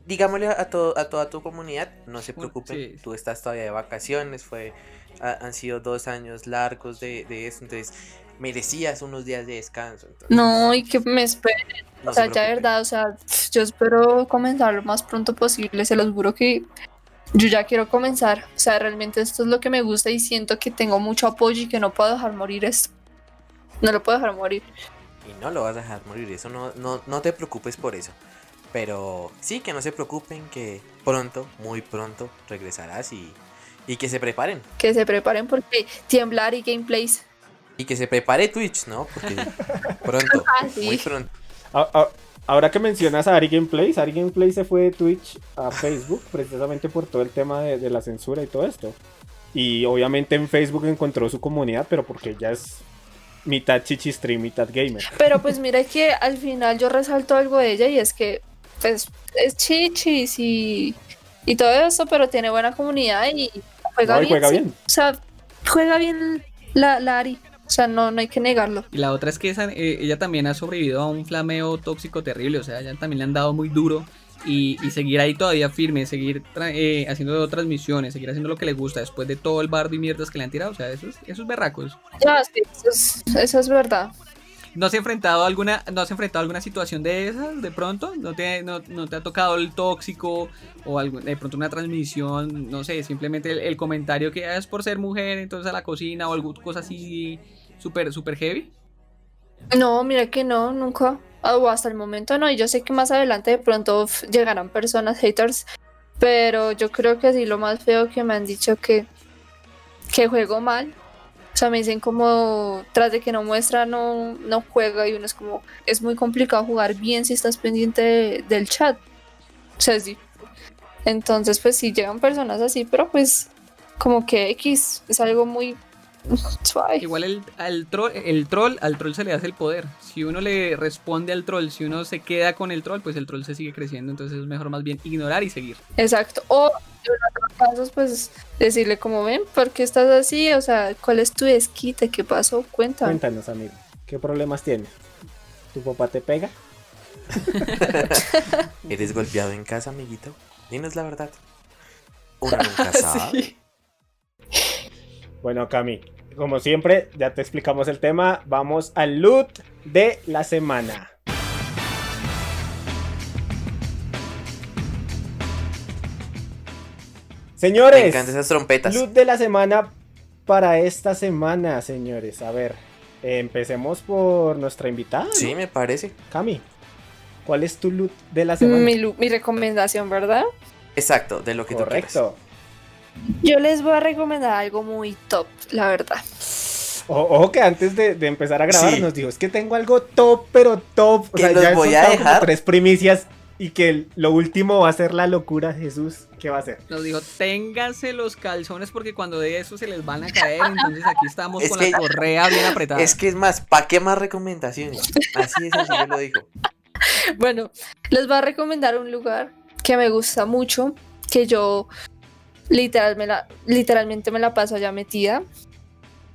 Digámosle a, todo, a toda tu comunidad, no se preocupen, sí. tú estás todavía de vacaciones, fue, ha- han sido dos años largos de, de eso, entonces merecías unos días de descanso. entonces, No, y que me esperen. no o se sea, ya de preocupen. verdad, o sea, yo espero comenzar lo más pronto posible. Se los juro que yo ya quiero comenzar. O sea, realmente esto es lo que me gusta y siento que tengo mucho apoyo y que no puedo dejar morir esto. No lo puedo dejar morir. Y no lo vas a dejar morir, eso no, no, no te preocupes por eso. Pero sí, que no se preocupen, que pronto, muy pronto, regresarás y, y que se preparen. Que se preparen porque tiemblar y gameplays. Y que se prepare Twitch, ¿no? Porque pronto, Ah, sí. muy pronto. Ahora que mencionas a Ari Gameplays, Ari Gameplays se fue de Twitch a Facebook precisamente por todo el tema de, de la censura y todo esto. Y obviamente en Facebook encontró su comunidad, pero porque ella es mitad chichistream, mitad gamer. Pero pues mira que al final yo resalto algo de ella y es que pues es chichis y, y todo eso, pero tiene buena comunidad y juega No, y bien. juega sí. bien. O sea, juega bien la, la Ari. O sea, no, no hay que negarlo. Y la otra es que esa- eh, ella también ha sobrevivido a un flameo tóxico terrible, o sea, ella también le han dado muy duro y, y seguir ahí todavía firme, seguir eh, haciendo transmisiones, seguir haciendo lo que le gusta después de todo el bardo y mierdas que le han tirado, o sea, eso es, eso es berraco. eso. Ya, sí, eso es, eso es verdad. ¿No has enfrentado a alguna, no has enfrentado alguna situación de esas de pronto? ¿No te, no, no te ha tocado el tóxico o algo, de pronto una transmisión, no sé, simplemente el, el comentario que "Ah, es por ser mujer, entonces a la cocina o alguna cosa así súper, súper heavy? No, mira que no, nunca. O hasta el momento no. Y yo sé que más adelante de pronto llegarán personas haters. Pero yo creo que sí, lo más feo que me han dicho que, que juego mal. O sea, me dicen como, tras de que no muestra, no, no juega. Y uno es como, es muy complicado jugar bien si estás pendiente de- del chat. O sea, sí. Entonces, pues sí, llegan personas así, pero pues como que X es algo muy. Igual el, al troll, el troll, al troll se le hace el poder. Si uno le responde al troll, si uno se queda con el troll, pues el troll se sigue creciendo. Entonces es mejor más bien ignorar y seguir. Exacto. O en otros casos, pues decirle como ven, ¿por qué estás así? O sea, ¿cuál es tu desquite? ¿Qué pasó? Cuéntame. Cuéntanos, amigo, ¿qué problemas tienes? ¿Tu papá te pega? ¿Eres golpeado en casa, amiguito? Dinos la verdad. Uno nunca sabe. Bueno, Cami, como siempre, ya te explicamos el tema. Vamos al loot de la semana. Me Señores, encantan esas trompetas. loot de la semana para esta semana, señores. A ver, empecemos por nuestra invitada. ¿no? Sí, me parece. Cami, ¿cuál es tu loot de la semana? Mi, recomendación, ¿verdad? Exacto, de lo que tú Correcto. Yo les voy a recomendar algo muy top, la verdad. O- Ojo que antes de, de empezar a grabar Sí. nos dijo, es que tengo algo top, pero top. O Que sea, los ya voy a dejar. tres primicias y que el- lo último va a ser la locura, Jesús. ¿Qué va a ser? Nos dijo, ténganse los calzones porque cuando de eso se les van a caer. Entonces aquí estamos Es con que- la correa bien apretada. Es que es más, ¿para qué más recomendaciones? Así es, así lo dijo. Bueno, les voy a recomendar un lugar que me gusta mucho, que yo literal me la- literalmente me la paso allá metida.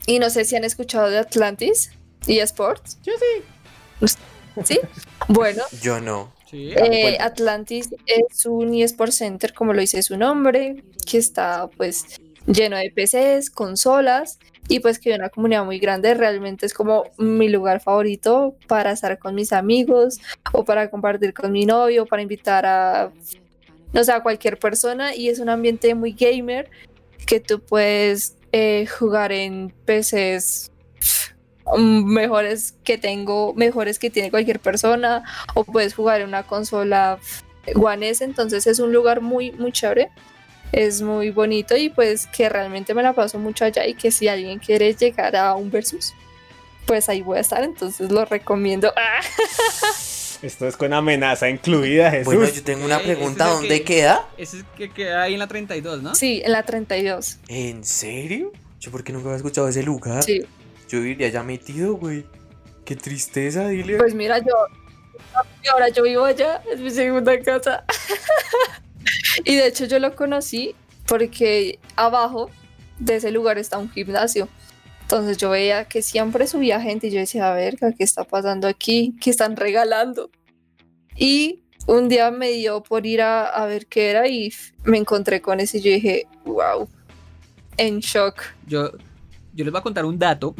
Y no sé si han escuchado de Atlantis y Sports. Yo sí. ¿Sí? Bueno, Yo no. Sí. Ah, Eh, bueno. Atlantis es un eSport Center, como lo dice su nombre, que está pues lleno de PCs, consolas y pues que hay una comunidad muy grande. Realmente es como mi lugar favorito para estar con mis amigos o para compartir con mi novio, para invitar a, no sé, a cualquier persona y es un ambiente muy gamer que tú puedes eh, jugar en PCs mm, mejores que tengo, mejores que tiene cualquier persona o puedes jugar en una consola One S, entonces es un lugar muy, muy chévere, es muy bonito y pues que realmente me la paso mucho allá y que si alguien quiere llegar a un versus, pues ahí voy a estar, entonces lo recomiendo. ¡Ah! Esto es con amenaza incluida, Jesús. Bueno, yo tengo una Ok, pregunta. ese es el ¿Dónde que- queda? Ese es que queda ahí en la 32, ¿no? Sí, en la 32. ¿En serio? Yo porque nunca había escuchado ese lugar. Sí. yo viviría ya metido, güey. Qué tristeza, dile. Pues mira, yo. Ahora yo vivo allá, es mi segunda casa. y de hecho yo lo conocí porque abajo de ese lugar está un gimnasio. Entonces yo veía que siempre subía gente y yo decía, a ver, ¿qué está pasando aquí? ¿Qué están regalando? Y un día me dio por ir a, a ver qué era y me encontré con ese y yo dije, wow, en shock. Yo, yo les voy a contar un dato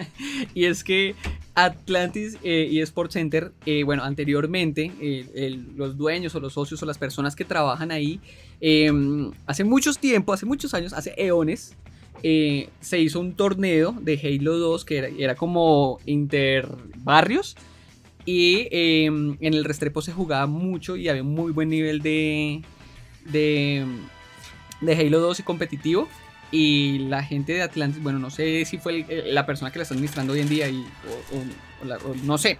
y es que Atlantis eh, y Sports Center, eh, bueno, anteriormente eh, el- los dueños o los socios o las personas que trabajan ahí, eh, hace muchos tiempo, hace muchos años, hace eones, eh, se hizo un torneo de Halo 2 que era, como interbarrios y eh, en el Restrepo se jugaba mucho y había un muy buen nivel de, de, Halo 2 y competitivo. Y la gente de Atlantis, bueno, no sé si fue la persona que la está administrando hoy en día, y, o no sé.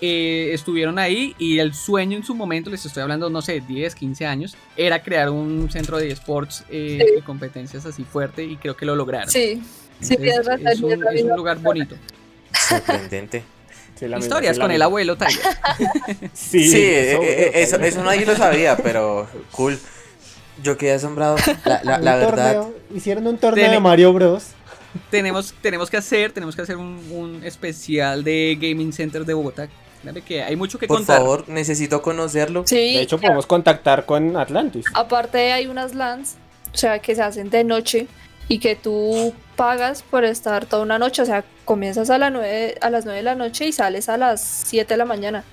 Eh, estuvieron ahí y el sueño en su momento, les estoy hablando, no sé, 10, 15 años, era crear un centro de esports eh, Sí. de competencias así fuerte y creo que lo lograron. Sí, sí, Entonces, razón. es, un, es un lugar bonito. Sorprendente. Sí, la misma, Historias con el abuelo Tiger. Sí, Sí, eh, eso, eh, eso, eso nadie lo sabía, pero cool. Yo quedé asombrado. La, la, la Un verdad. torneo, hicieron un torneo de Mario Bros. tenemos, tenemos que hacer, tenemos que hacer un, un especial de Gaming Center de Bogotá. Que hay mucho que Por contar. favor, necesito conocerlo. Sí, De hecho, podemos contactar con Atlantis. aparte hay unas LANs, o sea, que se hacen de noche y que tú pagas por estar toda una noche, o sea, comienzas a, las 9, a las 9 de la noche y sales a las 7 de la mañana,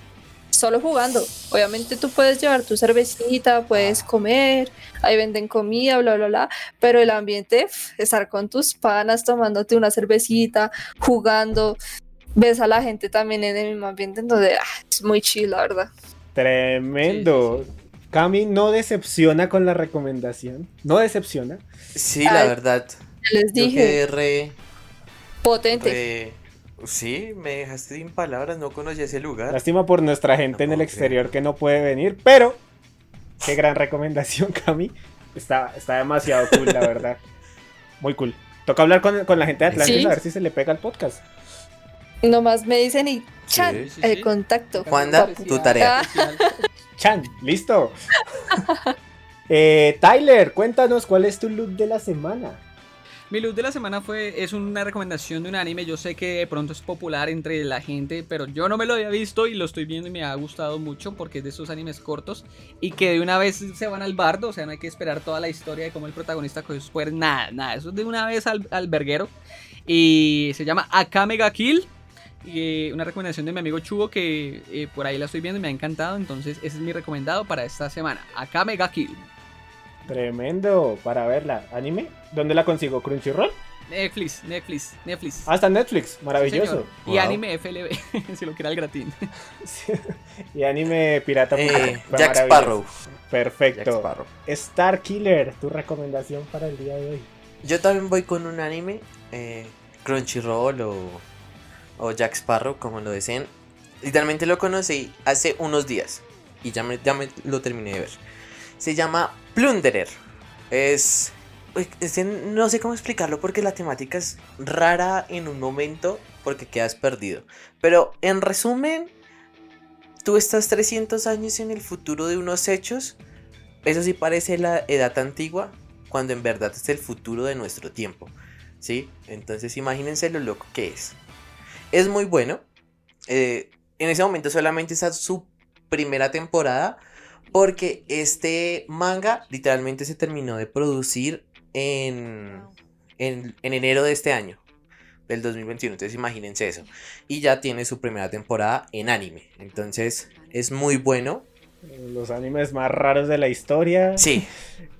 solo jugando. Obviamente tú puedes llevar tu cervecita, puedes comer, ahí venden comida, bla, bla, bla, pero el ambiente, estar con tus panas tomándote una cervecita, jugando, ves a la gente también en el mismo ambiente, entonces ah, es muy chill, la verdad. Tremendo. Cami no decepciona con la recomendación. No decepciona. Sí, la Ay, verdad. Ya les Yo dije, quedé re, potente. re- Sí, me dejaste sin palabras, no conocía ese lugar. Lástima por nuestra gente en el exterior que no puede venir, pero qué gran recomendación, Cami. Está, está demasiado cool, la verdad. Muy cool. Toca hablar con, con la gente de Atlantis Sí. a ver si se le pega el podcast. Nomás me dicen y chan, Sí, sí, el contacto. Juanda, tu tarea. Chan, listo. Eh, Tyler, cuéntanos cuál es tu look de la semana. Mi luz de la semana fue es una recomendación de un anime. Yo sé que de pronto es popular entre la gente, pero yo no me lo había visto y lo estoy viendo y me ha gustado mucho porque es de esos animes cortos y que de una vez se van al bardo. O sea, no hay que esperar toda la historia de cómo el protagonista cogió sus poderes. Nada, nada. Eso es de una vez al, al verguero. Y se llama Akame ga Kill. Y, eh, una recomendación de mi amigo Chubo que eh, por ahí la estoy viendo y me ha encantado. Entonces, ese es mi recomendado para esta semana. Akame ga Kill. Tremendo para verla. ¿Anime? ¿Dónde la consigo? ¿Crunchyroll? Netflix, Netflix, Netflix. Ah, está en Netflix. Sí, Maravilloso. Y Wow. anime FLB, si lo quiera el gratín. Sí. y anime pirata. Eh, Jack. Sparrow. Jack Perfecto. Sparrow. Star Killer, tu recomendación para el día de hoy. Yo también voy con un anime, eh, Crunchyroll o, o Jack Sparrow, como lo deseen. Literalmente lo conocí hace unos días y ya me, ya me lo terminé de ver. Se llama Plunderer. Es, es no sé cómo explicarlo porque la temática es rara en un momento porque quedas perdido. Pero en resumen, tú estás 300 años en el futuro de unos hechos. Eso sí parece la edad antigua, cuando en verdad es el futuro de nuestro tiempo. ¿Sí? Entonces imagínense lo loco que es. Es muy bueno. eh, en ese momento solamente está su primera temporada. Porque este manga literalmente se terminó de producir en, en, en enero de este año. Del 2021. Entonces imagínense eso. Y ya tiene su primera temporada en anime. Entonces es muy bueno. Los animes más raros de la historia. Sí.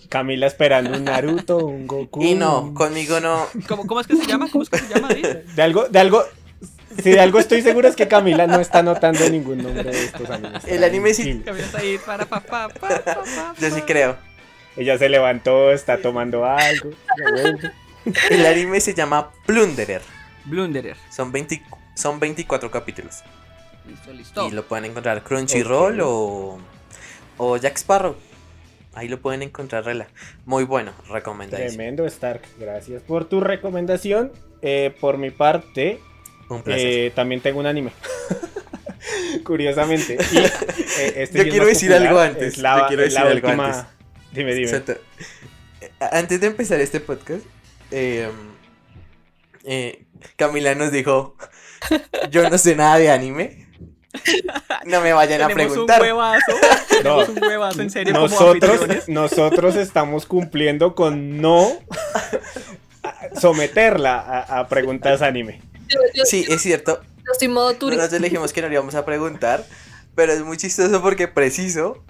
Camila esperando un Naruto, un Goku. Y no, un- conmigo no. ¿Cómo, cómo es que se llama? ¿Cómo es que se llama? De algo, de algo. Si de algo estoy seguro es que Camila no está notando ningún nombre de estos animes. El anime sí-. Camila está ahí para pa, pa, pa, pa, pa, Yo sí creo. Ella se levantó, está tomando algo. El anime se llama Plunderer. Blunderer. Son, 20 son 24 capítulos. Listo, listo. Y lo pueden encontrar Crunchyroll o, o Jack Sparrow. Ahí lo pueden encontrar, rela. Muy bueno, recomendadísimo. Tremendo, Stark. Gracias por tu recomendación. Eh, por mi parte, Un placer. eh, también tengo un anime. Curiosamente. Y, eh, este Yo quiero decir popular, algo antes, es la- yo quiero la decir algo última- antes. Dime, dime. Eh, Antes de empezar este podcast, eh, eh, Camila nos dijo, yo no sé nada de anime. No me vayan a preguntar. un huevazo. Tenemos un huevazo, en serio, Nosotros, estamos cumpliendo con no someterla a, a preguntas anime. Sí, es cierto. yo estoy modo turista. Nosotros le dijimos que no le íbamos a preguntar, pero es muy chistoso porque preciso,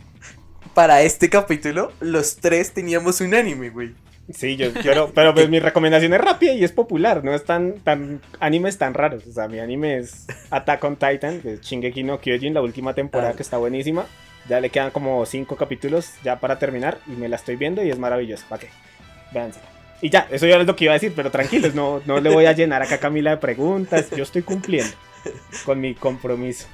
para este capítulo, los tres teníamos un anime, güey. Sí, yo quiero, pero pues mi recomendación es rápida y es popular, no es tan, tan animes tan raros. O sea, mi anime es Attack on Titan, que es Shingeki no Kyojin, la última temporada Ah. que está buenísima. Ya le quedan como cinco capítulos ya para terminar y me la estoy viendo y es maravilloso. ¿Para qué? Véanse. Y ya, eso ya es lo que iba a decir, pero tranquilos, no, no le voy a llenar acá a Camila de preguntas. Yo estoy cumpliendo con mi compromiso,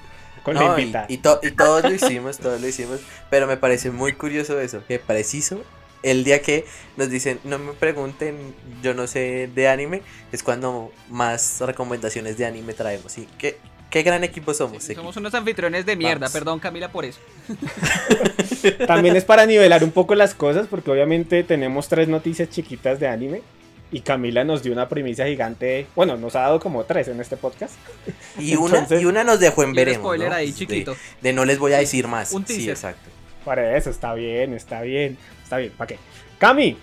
con la No, y, invitada. y to- y todos lo hicimos, todos lo hicimos, pero me parece muy curioso eso, que preciso el día que nos dicen, no me pregunten, yo no sé de anime, es cuando más recomendaciones de anime traemos. Y qué, qué gran equipo somos. Sí, somos unos anfitriones de mierda, Vamos. perdón Camila por eso. También es para nivelar un poco las cosas, porque obviamente tenemos tres noticias chiquitas de anime. Y Camila nos dio una primicia gigante. Bueno, nos ha dado como tres en este podcast. Y una, Entonces- y una nos dejó en Y un veremos. spoiler ¿no? ahí De- chiquito. De, no les voy a decir más. Un sí, teaser. exacto. Para eso, está bien, está bien. Está bien, ¿para qué? Cami,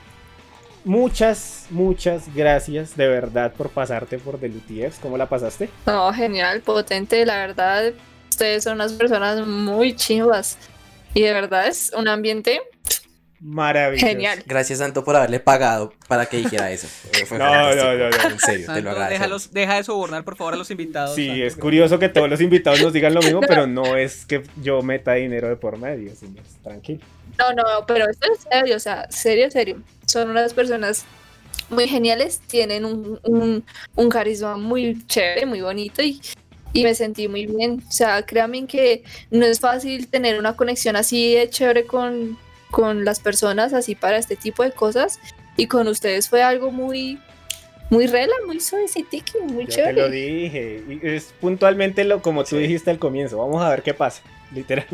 muchas, muchas gracias de verdad por pasarte por The Lutiers. ¿Cómo la pasaste? No, genial, potente, la verdad. Ustedes son unas personas muy chivas. Y de verdad es un ambiente Maravilloso. genial. Gracias, Santo, por haberle pagado para que dijera eso. Fue No, no, no, no. En serio, te lo agradezco. déjalos- deja de sobornar por favor a los invitados. Sí, Santo. es curioso que todos los invitados nos digan lo mismo, pero no es que yo meta dinero de por medio, señores. Tranquilo. No, no, pero esto es serio, o sea, serio, serio. Son unas personas muy geniales, tienen un, un, un carisma muy chévere, muy bonito y, y me sentí muy bien. O sea, créanme que no es fácil tener una conexión así de chévere con, con las personas, así para este tipo de cosas. Y con ustedes fue algo muy, muy rela, muy suavecitico, muy Yo te lo chévere. dije. Y es puntualmente lo como tú Sí. dijiste al comienzo. Vamos a ver qué pasa. Literal.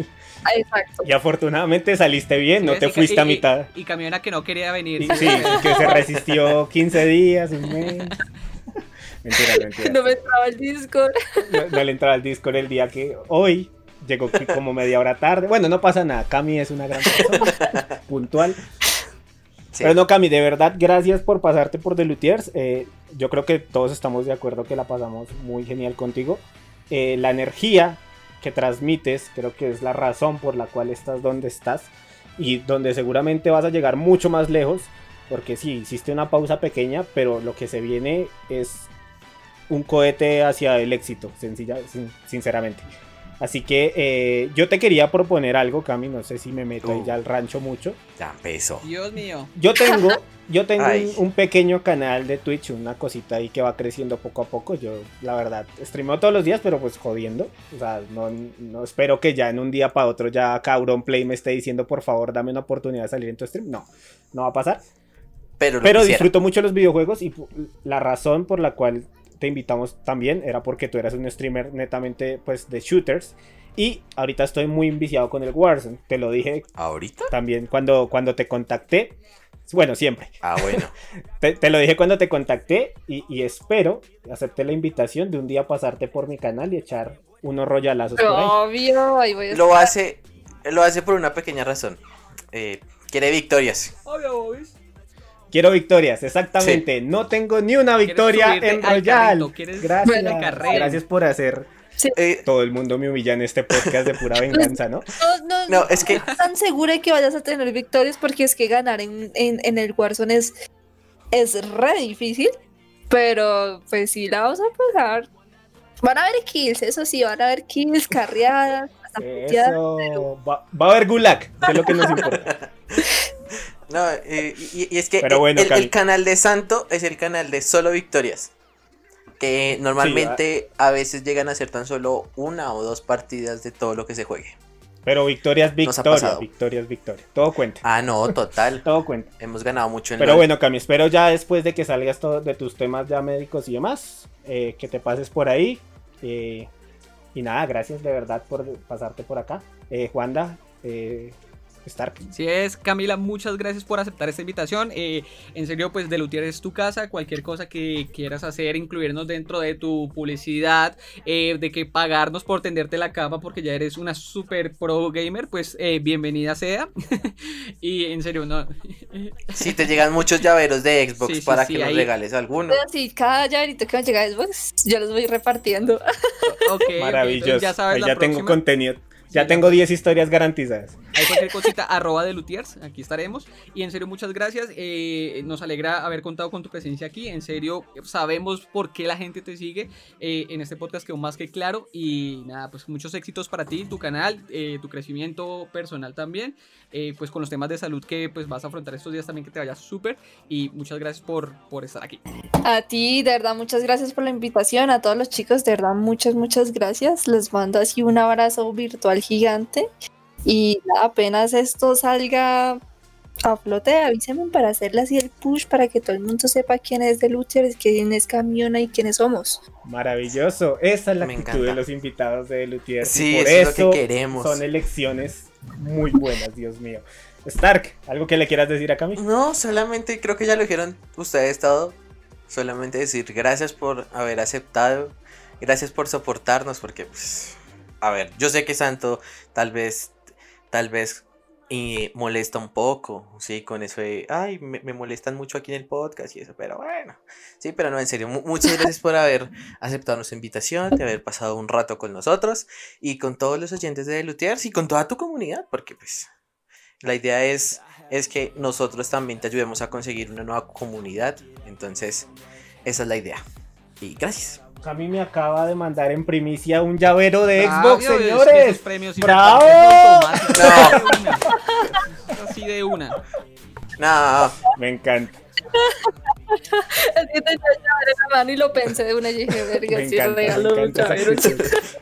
Exacto. Y afortunadamente saliste bien, no Sí, te y- fuiste a y- mitad. Y, y Camiona que no quería venir. Y, sí, y que se resistió 15 días, un mes. Mentira, mentira. No me entraba el Discord. No, no le entraba al Discord el día que hoy llegó como media hora tarde. Bueno, no pasa nada. Cami es una gran persona, puntual. Sí. Pero no, Cami, de verdad, gracias por pasarte por The Luthiers. Eh, yo creo que todos estamos de acuerdo que la pasamos muy genial contigo. Eh, la energía que transmites creo que es la razón por la cual estás donde estás y donde seguramente vas a llegar mucho más lejos. Porque sí, hiciste una pausa pequeña, pero lo que se viene es un cohete hacia el éxito, sencilla, sin- sinceramente. Así que eh, yo te quería proponer algo, Cami, no sé si me meto ahí Uh. ya al rancho mucho. Ya empezó. Dios mío. Yo tengo, yo tengo un, un pequeño canal de Twitch, una cosita ahí que va creciendo poco a poco. Yo, la verdad, streameo todos los días, pero pues jodiendo. O sea, no, no espero que ya en un día para otro ya Cauron Play me esté diciendo, por favor, dame una oportunidad de salir en tu stream. No, no va a pasar. Pero, Pero disfruto mucho los videojuegos y la razón por la cual te invitamos también era porque tú eras un streamer netamente pues de shooters. Y ahorita estoy muy enviciado con el Warzone. Te lo dije ¿Ahorita? también cuando, cuando te contacté. Bueno, siempre. Ah, bueno. Te, te lo dije cuando te contacté y, y espero acepté la invitación de un día pasarte por mi canal y echar unos royalazos por ahí. Obvio, ahí voy a Lo hace, lo hace por una pequeña razón. Eh, quiere victorias. Obvio, boys. Quiero victorias, exactamente. No tengo ni una victoria en al Royal. carrito, Gracias. Gracias por hacer. Eh, Todo el mundo me humilla en este podcast de pura venganza, ¿no? No, no, No, es que- estoy tan segura de que vayas a tener victorias porque es que ganar en, en, en el Warzone es, es re difícil. Pero pues sí, la vamos a pasar. Van a haber kills, eso sí, van a haber kills, carreadas. Eso. Va, va a haber gulag, que es lo que nos importa. No, eh, y, y es que Pero bueno, el, canal de Santo es el canal de solo victorias. Que normalmente a veces llegan a ser tan solo una o dos partidas de todo lo que se juegue. Pero victoria es Nos ha victoria, pasado. victoria es victoria. Todo cuenta, Ah, no, total. todo cuenta. Hemos ganado mucho en Pero bueno, Cami, espero ya después de que salgas todo de tus temas ya médicos y demás, eh, que te pases por ahí. eh, y nada, gracias de verdad por pasarte por acá. Eh, Juanda, eh, Stark. Así es, Camila, muchas gracias por aceptar esta invitación. Eh, en serio, pues Delutier es tu casa. Cualquier cosa que quieras hacer, incluirnos dentro de tu publicidad, eh, de que pagarnos por tenderte la cama porque ya eres una super pro gamer, pues eh, bienvenida sea. y en serio, no. Si te llegan muchos llaveros de Xbox Sí, sí, para sí, que nos ahí- regales alguno. Pero sí, cada llaverito que me llega a Xbox, yo los voy repartiendo. Ok, Maravilloso. entonces ya sabes Ahí la ya tengo próxima. contenido. Ya Sí, tengo 10 historias garantizadas. Hay cualquier cosita, arroba de Lutiers, aquí estaremos. Y en serio, muchas gracias. eh, nos alegra haber contado con tu presencia aquí. En serio, sabemos por qué la gente te sigue. eh, en este podcast quedó más que claro. Y nada, pues muchos éxitos para ti, tu canal, eh, tu crecimiento personal también. eh, pues con los temas de salud que pues vas a afrontar estos días también que te vayas súper. Y muchas gracias por, por estar aquí. A ti, de verdad, muchas gracias por la invitación. A todos los chicos, de verdad, muchas, muchas gracias. Les mando así un abrazo virtual gigante. Y nada, apenas esto salga a flote, avísenme para hacerle así el push para que todo el mundo sepa quién es de Luchers, quién es Camiona y quiénes somos. Maravilloso. Esa es la Me actitud encanta. de los invitados de Lutier. Sí, y por eso es eso lo que queremos. son elecciones muy buenas, Dios mío. Stark, ¿algo que le quieras decir a Cami? No, solamente creo que ya lo dijeron ustedes todo. Solamente decir gracias por haber aceptado. Gracias por soportarnos porque, pues, a ver, yo sé que Santo tal vez, tal vez y molesta un poco, sí, con eso de, ay, me, molestan mucho aquí en el podcast y eso, pero bueno, sí, pero no, en serio, mu- muchas gracias por haber aceptado nuestra invitación, de haber pasado un rato con nosotros y con todos los oyentes de Lutiers y con toda tu comunidad, porque pues la idea es es que nosotros también te ayudemos a conseguir una nueva comunidad. Entonces, esa es la idea. Y gracias. Cami me acaba de mandar en primicia un llavero de Xbox, Dios, es que señores. premios ¡Bravo! Así de una. No, Me encanta. La mano y lo pensé de una y verga, me regalo.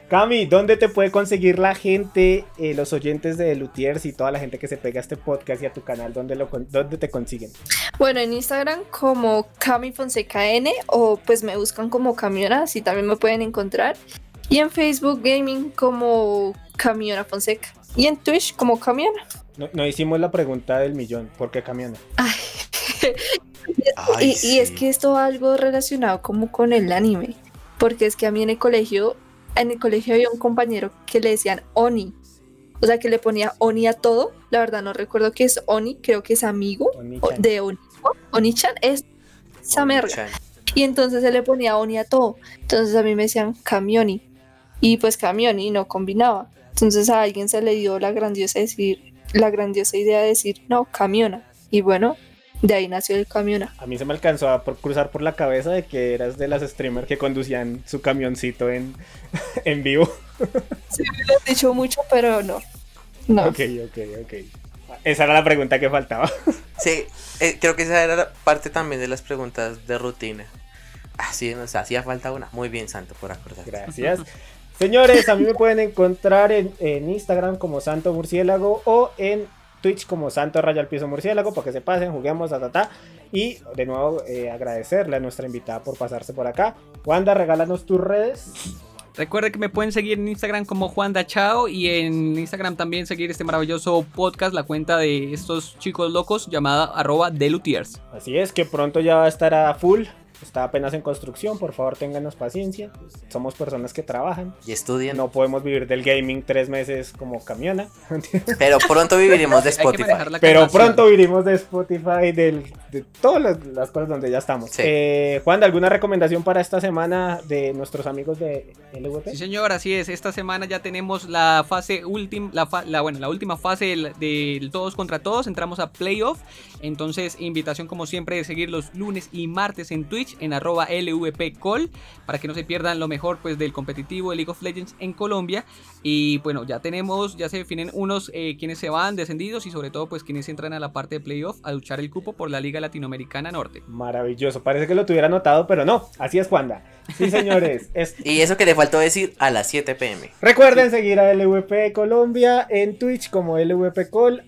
Cami, ¿dónde te puede conseguir la gente, eh, los oyentes de Lutiers y toda la gente que se pega a este podcast y a tu canal? ¿Dónde, lo, dónde te consiguen? Bueno, en Instagram como Cami Fonseca N o pues me buscan como Camiona, así también me pueden encontrar. Y en Facebook Gaming como Camiona Fonseca. Y en Twitch como Camiona. No, no hicimos la pregunta del millón. ¿Por qué camiona? Ay. Ay, y, y es que esto va algo relacionado como con el anime. Porque es que a mí en el colegio, en el colegio había un compañero que le decían Oni. O sea, que le ponía Oni a todo. La verdad no recuerdo qué es Oni, creo que es amigo Oni-chan. de Oni. Oni-chan es esa merga. Y entonces se le ponía Oni a todo. Entonces a mí me decían Camioni. Y pues Camioni no combinaba. Entonces a alguien se le dio la grandiosa decir, la grandiosa idea de decir, no, Camiona. Y bueno, de ahí nació el Camiona. A mí se me alcanzó a por- cruzar por la cabeza de que eras de las streamers que conducían su camioncito en, en vivo. Sí, me lo he dicho mucho, pero no. No. Ok, ok, ok. Esa era la pregunta que faltaba. Sí, eh, creo que esa era la parte también de las preguntas de rutina. Así nos hacía falta una. Muy bien, Santo, por acordar. Gracias. Señores, a mí me pueden encontrar en, en Instagram como Santo Murciélago o en Twitch como Santo Raya al Piso Murciélago para que se pasen, juguemos, ta, ta, ta. Y de nuevo eh, agradecerle a nuestra invitada por pasarse por acá. Wanda, regálanos tus redes. Recuerden que me pueden seguir en Instagram como Juan Dachao y en Instagram también seguir este maravilloso podcast, la cuenta de estos chicos locos llamada arroba Delutiers. Así es, que pronto ya va a estar a full. Está apenas en construcción, por favor ténganos paciencia. Somos personas que trabajan. Y estudian. No podemos vivir del gaming tres meses como camiona. Pero pronto viviremos de Spotify. Pero pronto vivimos de Spotify, del, de todas las, las cosas donde ya estamos. Sí. Eh, Juan, ¿alguna recomendación para esta semana de nuestros amigos de LVP? Sí, señor, así es. Esta semana ya tenemos la fase última, la, fa- la, bueno, la última fase del, del todos contra todos. Entramos a playoff. Entonces, invitación como siempre de seguir los lunes y martes en Twitch Twitch en arroba lvpcol para que no se pierdan lo mejor pues del competitivo de League of Legends en Colombia. Y bueno, ya tenemos, ya se definen unos eh, quienes se van descendidos y sobre todo pues quienes entran a la parte de playoff a luchar el cupo por la Liga Latinoamericana Norte. Maravilloso, parece que lo tuviera anotado, pero no, así es Juanda. Sí, señores. y eso que le faltó decir a las 7 pm. Recuerden seguir a LVP Colombia en Twitch como LVP Col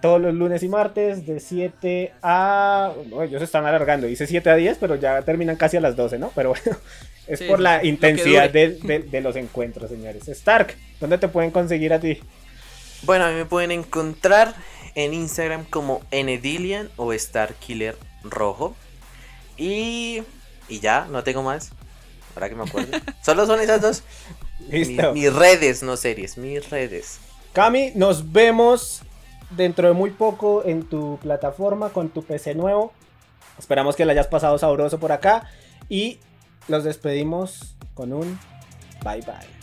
todos los lunes y martes de 7 a... ellos se están alargando, dice 7 a 10, pero ya terminan casi a las 12, ¿no? Pero bueno, es por la intensidad de, los encuentros, señores. Stark, ¿dónde te pueden conseguir a ti? Bueno, a mí me pueden encontrar en Instagram como Enedilian o Starkiller Rojo. Y, y ya, no tengo más. Ahora que me acuerdo. Solo son esas dos. Listo. mis redes, no series, mis redes. Cami, nos vemos dentro de muy poco en tu plataforma con tu PC nuevo. Esperamos que lo hayas pasado sabroso por acá y los despedimos con un bye bye.